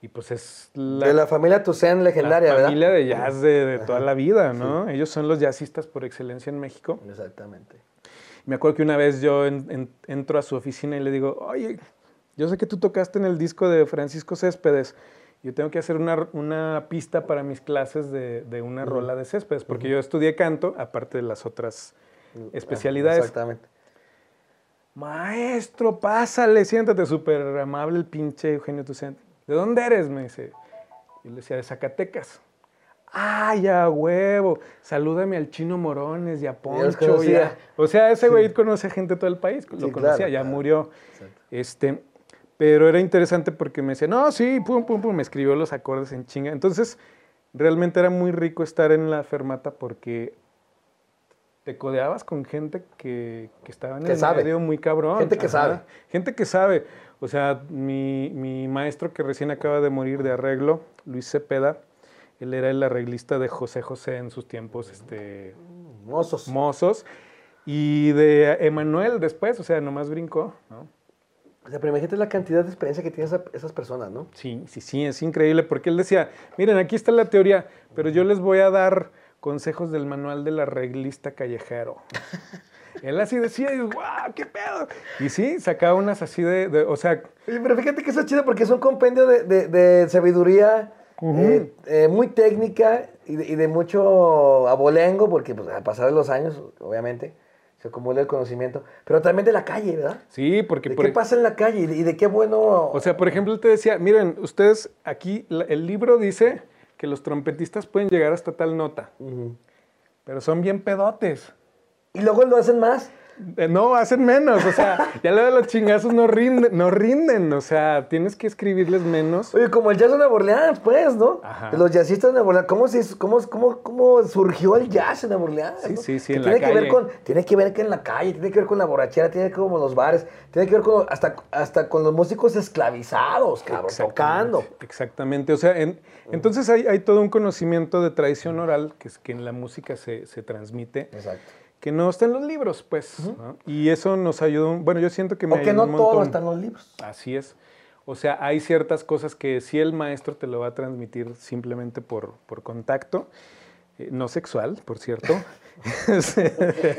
y pues es la, de la familia Toussaint legendaria, la ¿verdad? familia de jazz de, de toda la vida, ¿no? Ellos son los jazzistas por excelencia en México. Exactamente. Me acuerdo que una vez yo en- en- entro a su oficina y le digo, oye, yo sé que tú tocaste en el disco de Francisco Céspedes. Yo tengo que hacer una, una pista para mis clases de, de una rola de Céspedes, porque yo estudié canto, aparte de las otras especialidades. Exactamente. Maestro, pásale, siéntate, súper amable el pinche Eugenio Tucent. ¿De dónde eres? Me dice. Y le decía, de Zacatecas. ¡Ay, a huevo! Salúdame al chino Morones y a Poncho. y a-". conocía. O sea, ese güey conoce gente de todo el país. Lo Sí, conocía, claro, ya claro. murió. Exacto. Este, pero era interesante porque me decía, no, sí, pum, pum, pum, me escribió los acordes en chinga. Entonces, realmente era muy rico estar en la fermata porque te codeabas con gente que, que estaba en Que el sabe. medio muy cabrón. Gente que sabe. Gente que sabe. O sea, mi, mi maestro que recién acaba de morir de arreglo, Luis Cepeda, él era el arreglista de José José en sus tiempos este, Mozos. mozos. Y de Emanuel después, o sea, nomás brincó, ¿no? O sea, pero imagínate la cantidad de experiencia que tienen esa- esas personas, ¿no? Sí, sí, sí, es increíble porque él decía, miren, aquí está la teoría, pero yo les voy a dar consejos del manual del arreglista callejero. él así decía, y guau, qué pedo. Y sí, sacaba unas así de, de- o sea, Oye, pero fíjate que eso es chido porque es un compendio de, de- de sabiduría eh, eh, muy técnica y de, y de mucho abolengo, porque pues, al pasar de los años, obviamente, se acumula el conocimiento, pero también de la calle, ¿verdad? sí, porque... ¿De por- qué pasa en la calle y de, qué bueno... O sea, por ejemplo, te decía, miren, ustedes aquí, el libro dice que los trompetistas pueden llegar hasta tal nota, pero son bien pedotes. Y luego lo hacen más. Eh, No, hacen menos, o sea, ya lo de los chingazos no rinden, no rinden, o sea, tienes que escribirles menos. Oye, como el jazz de Nueva Orleans, pues, ¿no? Ajá. Los jazzistas de Nueva Orleans. ¿Cómo, se, cómo, cómo, cómo surgió el jazz en Nueva Orleans? Sí, no? sí, sí, Que en la tiene que ver con Tiene que ver que en la calle, tiene que ver con la borrachera, tiene que ver con los bares, tiene que ver con hasta, hasta con los músicos esclavizados, cabrón, tocando. Exactamente, Exactamente, o sea, en- entonces hay, hay todo un conocimiento de tradición oral que, es, que en la música se, se transmite, Exacto. Que no está en los libros, pues, ¿no? y eso nos ayudó, bueno, yo siento que me O que ayudó no un todo está en los libros. Así es. O sea, hay ciertas cosas que sí el maestro te lo va a transmitir simplemente por, por contacto, no sexual, por cierto.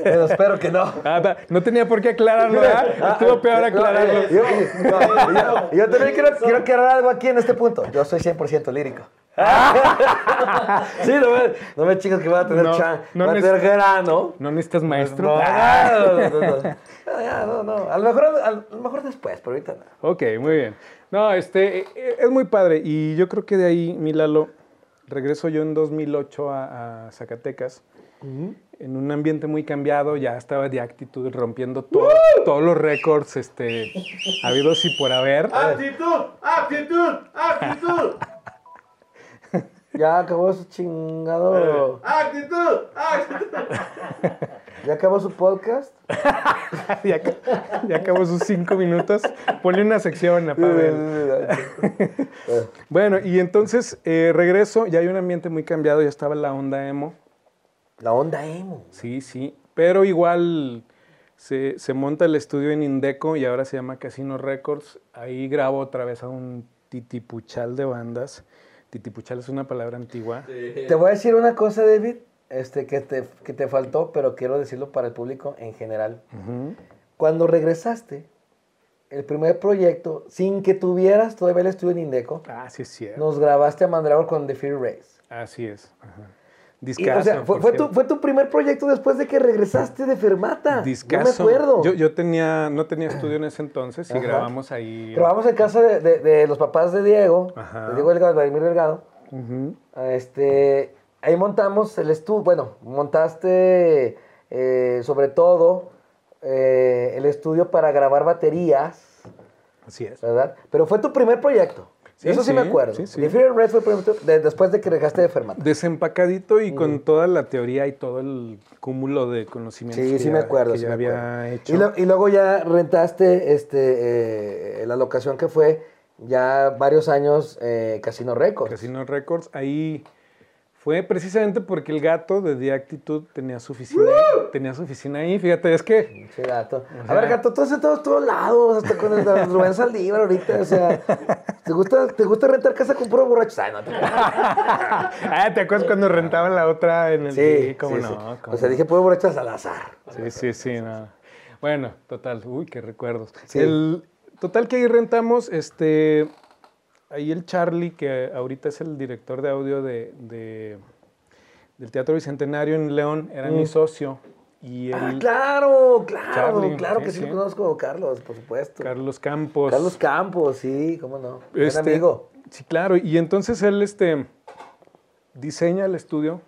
Pero espero que no. Ah, no tenía por qué aclararlo, ¿verdad? Estuvo peor No, aclararlo. eh, Yo, no, yo- yo también quiero, quiero aclarar algo aquí en este punto. Yo soy 100% lírico. sí, no me, no me chingas que va a tener No, chan, no a tener grano. ¿No necesitas maestro? No, Ah. no, no. A lo mejor, a lo mejor después, pero ahorita no. Ok, muy bien. No, este, eh, es muy padre. Y yo creo que de ahí, mi Lalo, regreso yo en 2008 a, a Zacatecas, en un ambiente muy cambiado, ya estaba de actitud, rompiendo todo- todos los récords este, habidos y por haber. ¡Actitud! ¡Actitud! ¡Actitud! Ya acabó su chingado. ¡Actitud! ¡Actitud! Ya acabó su podcast. ya, ca- ya acabó sus cinco minutos. Ponle una sección a Pavel. Bueno, y entonces eh, regreso, ya hay un ambiente muy cambiado, ya estaba la onda emo. La onda emo. Sí, sí. Pero igual se, se monta el estudio en Indeco y ahora se llama Casino Records. Ahí grabo otra vez a un titipuchal de bandas. Titipuchal es una palabra antigua. Te voy a decir una cosa, David, este, que, te, que te faltó, pero quiero decirlo para el público en general. Ujú. Cuando regresaste, el primer proyecto, sin que tuvieras todavía el estudio en Indeco, Ah, sí es cierto. nos grabaste a Mandragora con The Fear Race. Así es. Ajá. Y, Discaso. o sea, fue, fue tu, fue tu primer proyecto después de que regresaste de Fermata. Discaso. Yo me acuerdo. Yo, yo tenía, no tenía estudio en ese entonces y Ajá. grabamos ahí. Grabamos en casa de, de- de los papás de Diego, Ajá. de Diego Delgado, Vladimir Delgado. Ujú. Este, ahí montamos el estudio, bueno, montaste eh, sobre todo eh, el estudio para grabar baterías, Así es. ¿verdad? Pero fue tu primer proyecto. Sí, Eso sí, sí, me acuerdo. sí, sí. Red fue el primer proyecto de- después de que dejaste de Fermata. Desempacadito y con toda la teoría y todo el cúmulo de conocimientos Sí, que sí me acuerdo. que sí ya me había acuerdo. hecho. Y, lo- y luego ya rentaste este, eh, la locación que fue ya varios años eh, Casino Records. Casino Records. Ahí fue precisamente porque el gato de The Actitude tenía su oficina, tenía su oficina ahí. Fíjate, es que Sí, gato. A sea- ver, gato, tú has estado en todos lados, hasta con el de Rubén Saldívar ahorita, o sea, ¿te gusta, ¿te gusta rentar casa con puro borracho? Ay, no, te- ah, ¿te acuerdas cuando rentaban la otra en el Sí, cómo sí, no? sí. cómo O sea, no? dije puro borracho a Salazar. Sí, sí, sí, no. Bueno, total, uy, qué recuerdos. Sí. El, total que ahí rentamos, este, ahí el Charlie, que ahorita es el director de audio de, de- del Teatro Bicentenario en León, era mi socio. Y Ah, el claro, claro, Charlie, claro sí, que sí, sí. lo conozco, Carlos, por supuesto. Carlos Campos. Carlos Campos, sí, cómo no. Buen Este, amigo. Sí, claro. Y entonces él este, diseña el estudio.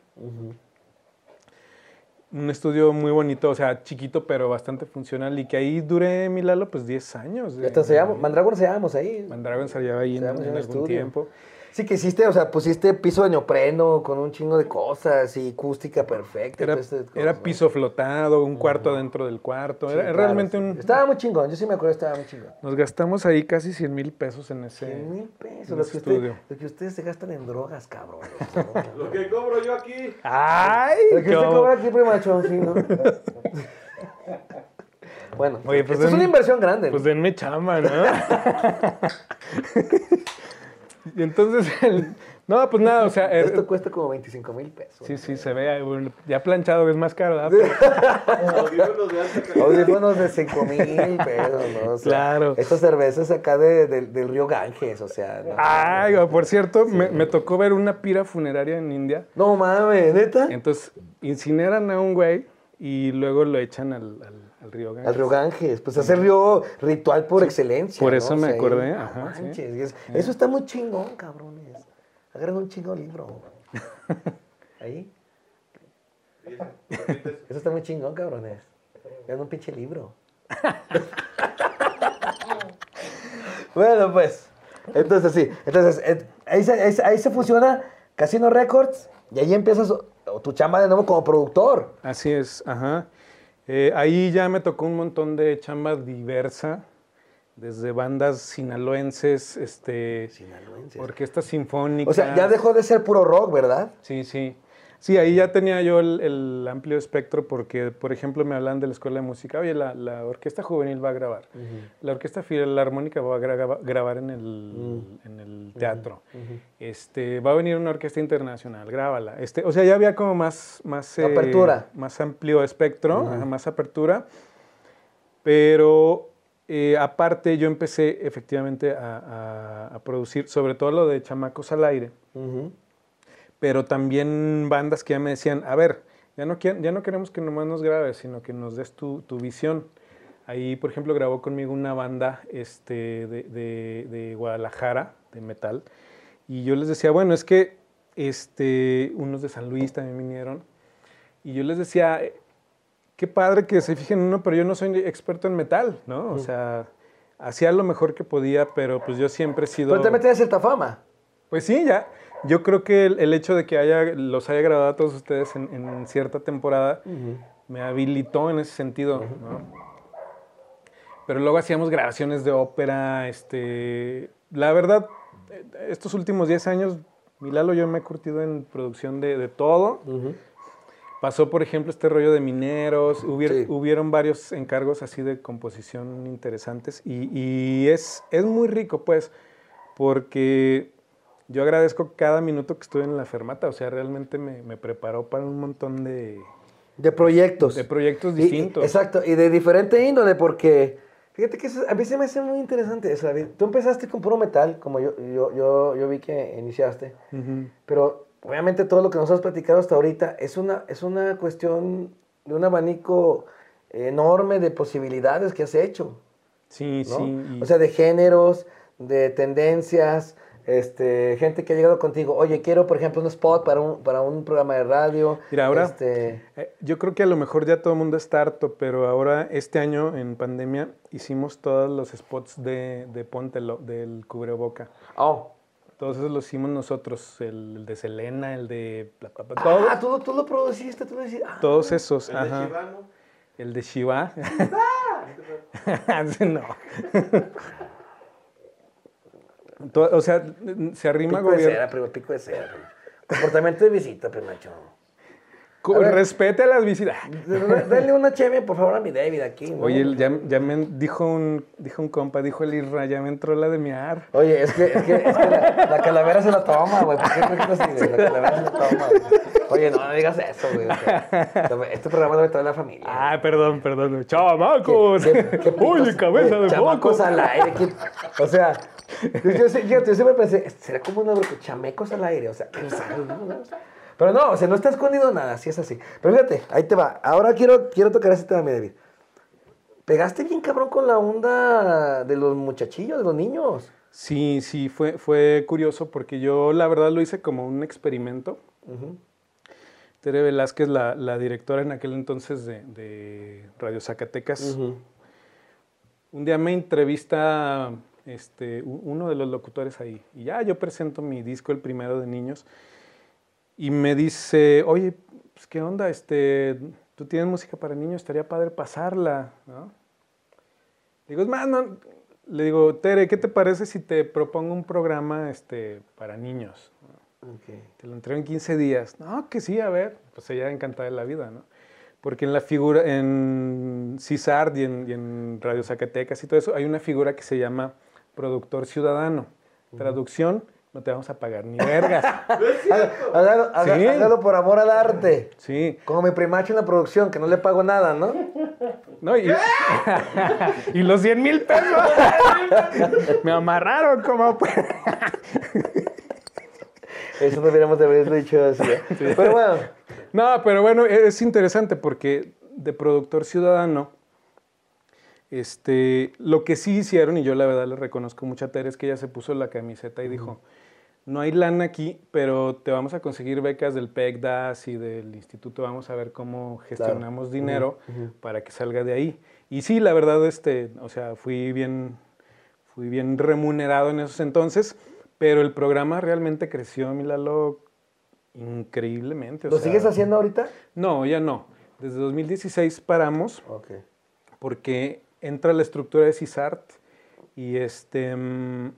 Un estudio muy bonito, o sea, chiquito, pero bastante funcional. Y que ahí duré, mi Lalo, pues 10 años. Hasta ensayamos, Mandragón ensayamos ahí. Mandragon ensayaba ahí en, algún estudio. tiempo. Sí que hiciste, o sea, pusiste piso de neopreno con un chingo de cosas y acústica perfecta. y Era, este cosas, era ¿no? piso flotado, un cuarto dentro del cuarto. Sí, era claro, realmente sí. un... Estaba muy chingón, yo sí me acuerdo, estaba muy chingón. Nos gastamos ahí casi 100 mil pesos en ese... 100 mil pesos, en lo ese que, usted- estudio. lo que ustedes se gastan en drogas, cabrón. Lo que cobro yo aquí. ¡Ay! Lo que usted cobra aquí, primachón, sí, ¿no? bueno, Oye, pues esto es una inversión grande. Pues ¿no? denme chamba, ¿no? y entonces, el- no, pues nada, o sea, Esto cuesta como 25 mil pesos. sí, sí, se ve, bueno, ya planchado es más caro, ¿verdad? Audífonos de alta calidad. Audífonos de 5 mil pesos, ¿no? O sea, Claro. Estas cervezas acá de- del- del río Ganges, o sea. No, Ay, por cierto, me, me tocó ver una pira funeraria en India. no mames, neta. Entonces, incineran a un güey y luego lo echan al, al- al río Ganges. Al río Ganges, pues es el río ritual por excelencia. por ¿no? eso O me sea, acordé, ajá, manches, es- Eso está muy chingón, cabrones. Agarren un chingón libro. Ahí. Eso está muy chingón, cabrones. Vean un pinche libro. bueno, pues. Entonces, sí. Entonces, eh, ahí se, ahí se- ahí se fusiona Casino Records y ahí empiezas o- tu chamba de nuevo como productor. Así es, ajá. Eh, ahí ya me tocó un montón de chamba diversa, desde bandas sinaloenses, este, Sinaloenses. orquestas sinfónicas. O sea, ya dejó de ser puro rock, ¿verdad? Sí, sí. Sí, ahí ya tenía yo el, el amplio espectro porque, por ejemplo, me hablan de la escuela de música, oye, la, la orquesta juvenil va a grabar, la orquesta filarmónica va a gra- grabar en el, en el teatro, este, va a venir una orquesta internacional, grábala. Este, o sea, ya había como más, más, eh, Apertura. más amplio espectro, más apertura, pero eh, aparte yo empecé efectivamente a, a- a producir, sobre todo lo de Chamacos al Aire pero también bandas que ya me decían, a ver, ya no, ya no queremos que nomás nos grabes, sino que nos des tu, tu visión. Ahí, por ejemplo, grabó conmigo una banda este, de, de- de Guadalajara, de metal, y yo les decía, bueno, es que este, unos de San Luis también vinieron, y yo les decía, "Eh, qué padre que se fijen en uno, pero yo no soy experto en metal, ¿no? O sea, hacía lo mejor que podía, pero pues yo siempre he sido... Pero también cierta fama. Pues sí, ya. Yo creo que el, el hecho de que haya, los haya grabado a todos ustedes en, en cierta temporada me habilitó en ese sentido, ¿no? Pero luego hacíamos grabaciones de ópera, este... La verdad, eh, estos últimos 10 años, Milalo yo me he curtido en producción de, de todo. Pasó, por ejemplo, este rollo de mineros, hubier- Sí. hubieron varios encargos así de composición interesantes y, y es, es muy rico, pues, porque yo agradezco cada minuto que estuve en la fermata, o sea, realmente me, me preparó para un montón de, De proyectos. de proyectos Y- y- distintos. exacto, y de diferente índole, porque fíjate que eso, a mí se me hace muy interesante eso, David. Tú empezaste con puro metal, como yo, yo, yo, yo vi que iniciaste, pero obviamente todo lo que nos has platicado hasta ahorita es una, es una cuestión de un abanico enorme de posibilidades que has hecho, Sí, ¿no? sí. y- O sea, de géneros, de tendencias, este, gente que ha llegado contigo, oye, quiero, por ejemplo, un spot para un, para un programa de radio. Mira, ahora- Este, Eh, Yo creo que a lo mejor ya todo el mundo está harto, pero ahora este año en pandemia hicimos todos los spots de, de Póntelo, del cubreboca. oh, Todos esos los hicimos nosotros, el, el de Selena, el de... bla, bla, bla, todo- Ah, tú, tú lo produciste, tú lo hiciste. Ah, todos esos, El de ajá. Chivano. El de Shiva. no. O sea, se arrima Pico de gobierno. cera, primo, pico de cera. primo. Comportamiento de visita, primacho. Ver. Respete las visitas. Dale una cheve, por favor, a mi David aquí. ¿no? Oye, ya, ya me dijo un, dijo un compa, dijo el Irra, ya me entró la de miar. Oye, es que, es que, es que la, la calavera se la toma, güey. ¿Por qué no? La calavera se la toma, güey. Oye, no, no digas eso, güey. este programa ve toda la familia. Ah, perdón, perdón. ¡Chamacos! ¿Qué- qué- qué ¡Uy, picos? cabeza de chamacos al aire. ¿qué- O sea, yo, yo, yo- yo siempre pensé, será como una bruja, chamecos al aire. O sea, ¿qué sabe, no? Pero no, o sea, no está escondido nada, así es así. Pero fíjate, ahí te va. Ahora quiero, quiero tocar ese tema, mi David. Pegaste bien cabrón con la onda de los muchachillos, de los niños. Sí, sí, fue, fue curioso porque yo la verdad lo hice como un experimento. Tere Velázquez, la, la directora en aquel entonces de, de Radio Zacatecas, un día me entrevista este, uno de los locutores ahí. Y ya yo presento mi disco, el primero de niños. Y me dice, oye, pues, ¿qué onda? Este, Tú tienes música para niños, estaría padre pasarla, ¿no? Digo, es más, no- le digo, Tere, ¿qué te parece si te propongo un programa este, para niños? Te lo entrego en 15 días. No, que sí, a ver. Pues ella encantada de la vida, ¿no? Porque en la figura, en CISARD y en, y en Radio Zacatecas y todo eso, hay una figura que se llama productor ciudadano. Traducción, no te vamos a pagar ni vergas. Hágalo, hágalo- haga- Sí. hágalo por amor al arte. Sí. Como mi primacho en la producción, que no le pago nada, ¿no? ¿No? Y, y los 100 mil pesos. Me amarraron como... Eso no hubiéramos de haber dicho así. ¿eh? Pero bueno, No, pero bueno, es interesante porque de productor ciudadano, este, lo que sí hicieron, y yo la verdad le reconozco mucho a Tere, es que ella se puso la camiseta y dijo, no hay lana aquí, pero te vamos a conseguir becas del PECDAS y del instituto, vamos a ver cómo gestionamos dinero para que salga de ahí. Y sí, la verdad, este, o sea, fui bien, fui bien remunerado en esos entonces, pero el programa realmente creció, mi Lalo, increíblemente. o ¿lo sea, sigues haciendo ahorita? No, ya no. Desde 2016 paramos Ok. porque entra la estructura de CISART y este mm,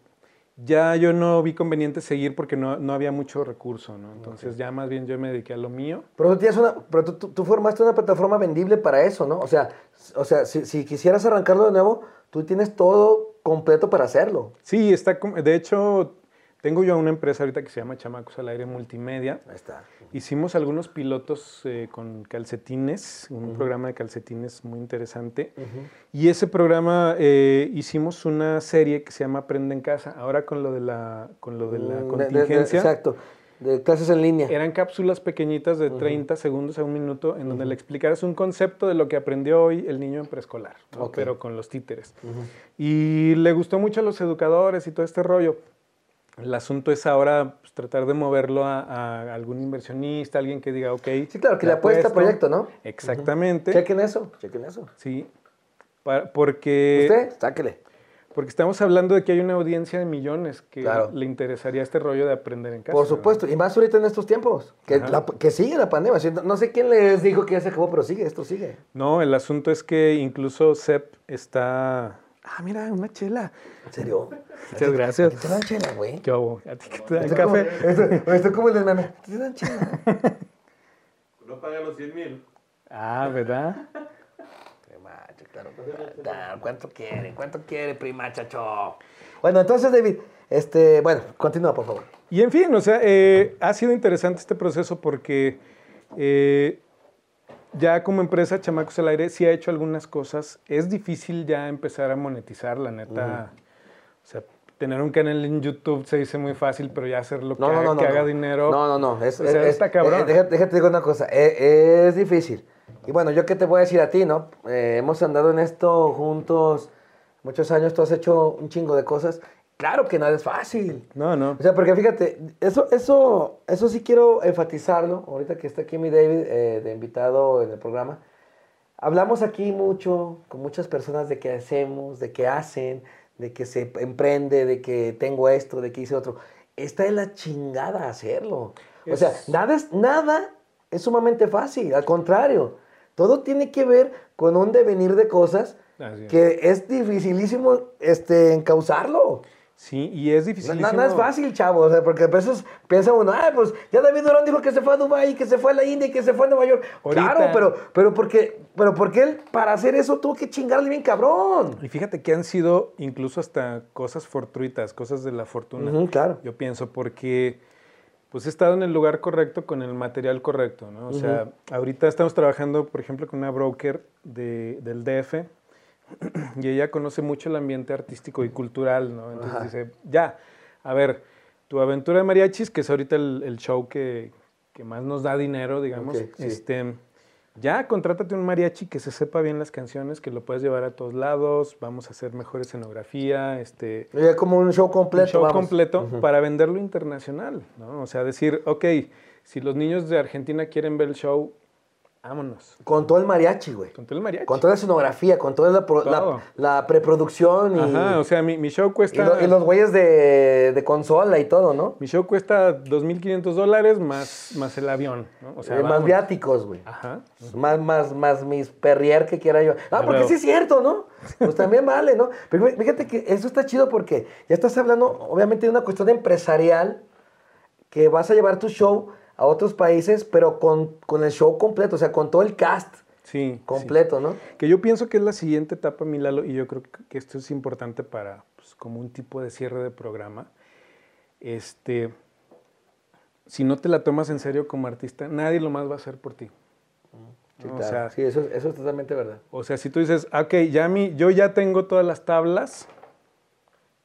ya yo no vi conveniente seguir porque no, no había mucho recurso, ¿no? Entonces ya más bien yo me dediqué a lo mío. Pero tú tienes una, pero tú, tú- formaste una plataforma vendible para eso, ¿no? O sea, o sea, si, si quisieras arrancarlo de nuevo, tú tienes todo completo para hacerlo. Sí, está, de hecho, tengo yo una empresa ahorita que se llama Chamacos al Aire Multimedia. Ahí está. Hicimos algunos pilotos eh, con calcetines, un programa de calcetines muy interesante. Y ese programa eh, hicimos una serie que se llama Aprende en Casa. Ahora con lo de la, con lo de la Mm, de- de- de- contingencia. exacto. De clases en línea. Eran cápsulas pequeñitas de 30 segundos a un minuto en donde le explicaras un concepto de lo que aprendió hoy el niño en preescolar, ¿no? Ok. pero con los títeres. Y le gustó mucho a los educadores y todo este rollo. El asunto es ahora pues, tratar de moverlo a, a algún inversionista, alguien que diga, ok. Sí, claro, que le apuesta al proyecto, ¿no? Exactamente. Chequen eso, chequen eso. Sí. Pa- porque, ¿Usted? Sáquele. porque estamos hablando de que hay una audiencia de millones que Claro. le interesaría este rollo de aprender en casa. Por ¿verdad? supuesto, y más ahorita en estos tiempos, que, la- que sigue la pandemia. No sé quién les dijo que ya se acabó, pero sigue, esto sigue. No, el asunto es que incluso CEP está... Ah, mira, una chela. ¿En serio? Muchas gracias. ¿Te dan chela, güey? ¿Qué hago? ¿A ti qué te dan café? Esto, esto como el del meme. ¿Te dan chela? No paga los 100 mil. Ah, ¿verdad? Primacho, claro. claro. ¿Cuánto quiere? ¿Cuánto quiere, primachacho? Bueno, entonces, David, este, bueno, continúa, por favor. Y en fin, o sea, eh, ha sido interesante este proceso porque eh, ya como empresa Chamacos al Aire sí ha hecho algunas cosas. Es difícil ya empezar a monetizar, la neta. O sea, tener un canal en YouTube se dice muy fácil, pero ya hacerlo que, No, no, haga, no, no. que haga no. dinero. No, no, no. Es, o sea, es- está cabrón. eh, déjate, déjate digo una cosa. eh, es difícil. Y bueno, yo qué te voy a decir a ti, ¿no? Eh, hemos andado en esto juntos muchos años. Tú has hecho un chingo de cosas. Claro que nada es fácil. No, no. O sea, porque fíjate, eso, eso, eso sí quiero enfatizarlo. Ahorita que está aquí mi David eh, de invitado en el programa. Hablamos aquí mucho con muchas personas de qué hacemos, de qué hacen, de que se emprende, de que tengo esto, de que hice otro. Esta es la chingada hacerlo. O sea, Es- nada es, nada es sumamente fácil. Al contrario, todo tiene que ver con un devenir de cosas Así es. que es dificilísimo este, encauzarlo. Sí, y es difícil. no, no es fácil, chavo, o sea, porque a veces piensa uno, ah, pues ya David Durán dijo que se fue a Dubái, que se fue a la India y que se fue a Nueva York. Ahorita- Claro, pero, pero porque, pero porque él para hacer eso tuvo que chingarle bien cabrón. Y fíjate que han sido incluso hasta cosas fortuitas, cosas de la fortuna. Ujú, claro. Yo pienso, porque pues he estado en el lugar correcto con el material correcto, ¿no? O sea, ahorita estamos trabajando, por ejemplo, con una broker de, del DF y ella conoce mucho el ambiente artístico y cultural, ¿no? Entonces dice, ya, a ver, tu aventura de mariachis, que es ahorita el, el show que, que más nos da dinero, digamos, Ok, sí. este, ya contrátate un mariachi que se sepa bien las canciones, que lo puedes llevar a todos lados, vamos a hacer mejor escenografía, este, Ya como un show completo. un show vamos. completo para venderlo internacional, ¿no? O sea, decir, ok, si los niños de Argentina quieren ver el show, vámonos. Con todo el mariachi, güey. Con todo el mariachi. Con toda la escenografía, con toda la, pro- la- Todo. la preproducción y, Ajá, o sea, mi, mi show y cuesta... lo- y los güeyes de, de consola y todo, ¿no? Mi show cuesta 2.500 dólares más, más el avión, ¿no? O sea, Eh, más viáticos, güey. Ajá. Más, más, más mis perrier que quiera yo. Ah, porque sí es cierto, ¿no? Pues también vale, ¿no? Pero fíjate que eso está chido porque ya estás hablando, obviamente, de una cuestión empresarial que vas a llevar tu show a otros países, pero con, con el show completo, o sea, con todo el cast Sí. sí. completo, ¿no? Que yo pienso que es la siguiente etapa, mi Lalo, y yo creo que- esto es importante para, pues, como un tipo de cierre de programa. Este, si no te la tomas en serio como artista, nadie lo más va a hacer por ti. Sí, ¿no? O claro. sea, sí, eso, eso es totalmente verdad. O sea, si tú dices, ok, ya mi, yo ya tengo todas las tablas,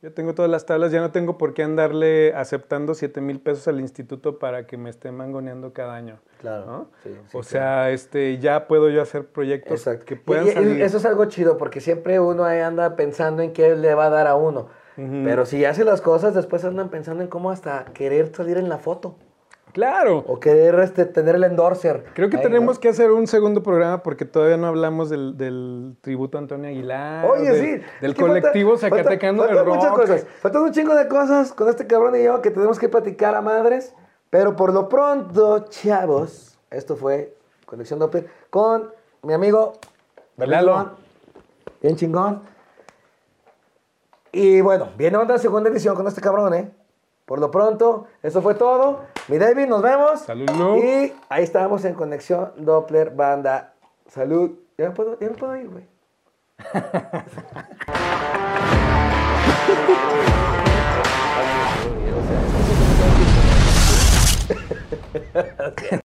yo tengo todas las tablas, ya no tengo por qué andarle aceptando 7 mil pesos al instituto para que me esté mangoneando cada año. Claro, ¿no? sí, sí, o claro. sea, este, ya puedo yo hacer proyectos Exacto. que puedan y- salir. eso es algo chido porque siempre uno ahí anda pensando en qué le va a dar a uno. Pero si hace las cosas, después andan pensando en cómo hasta querer salir en la foto. Claro. O querer este, tener el endorser. Creo que tenemos ¿no? que hacer un segundo programa porque todavía no hablamos del, del tributo a Antonio Aguilar. Oye, del, sí. Del falta- colectivo falta- Zacatecano faltan del Rock. muchas cosas. Faltan un chingo de cosas con este cabrón y yo que tenemos que platicar a madres. Pero por lo pronto, chavos, esto fue Conexión Doppler con mi amigo Lalo. Bien chingón. Y bueno, viene otra segunda edición con este cabrón, ¿eh? Por lo pronto, eso fue todo. Mi David, nos vemos. Salud, Lu. Y ahí estamos en Conexión Doppler Banda. Salud. Ya me puedo, ya me puedo ir, güey.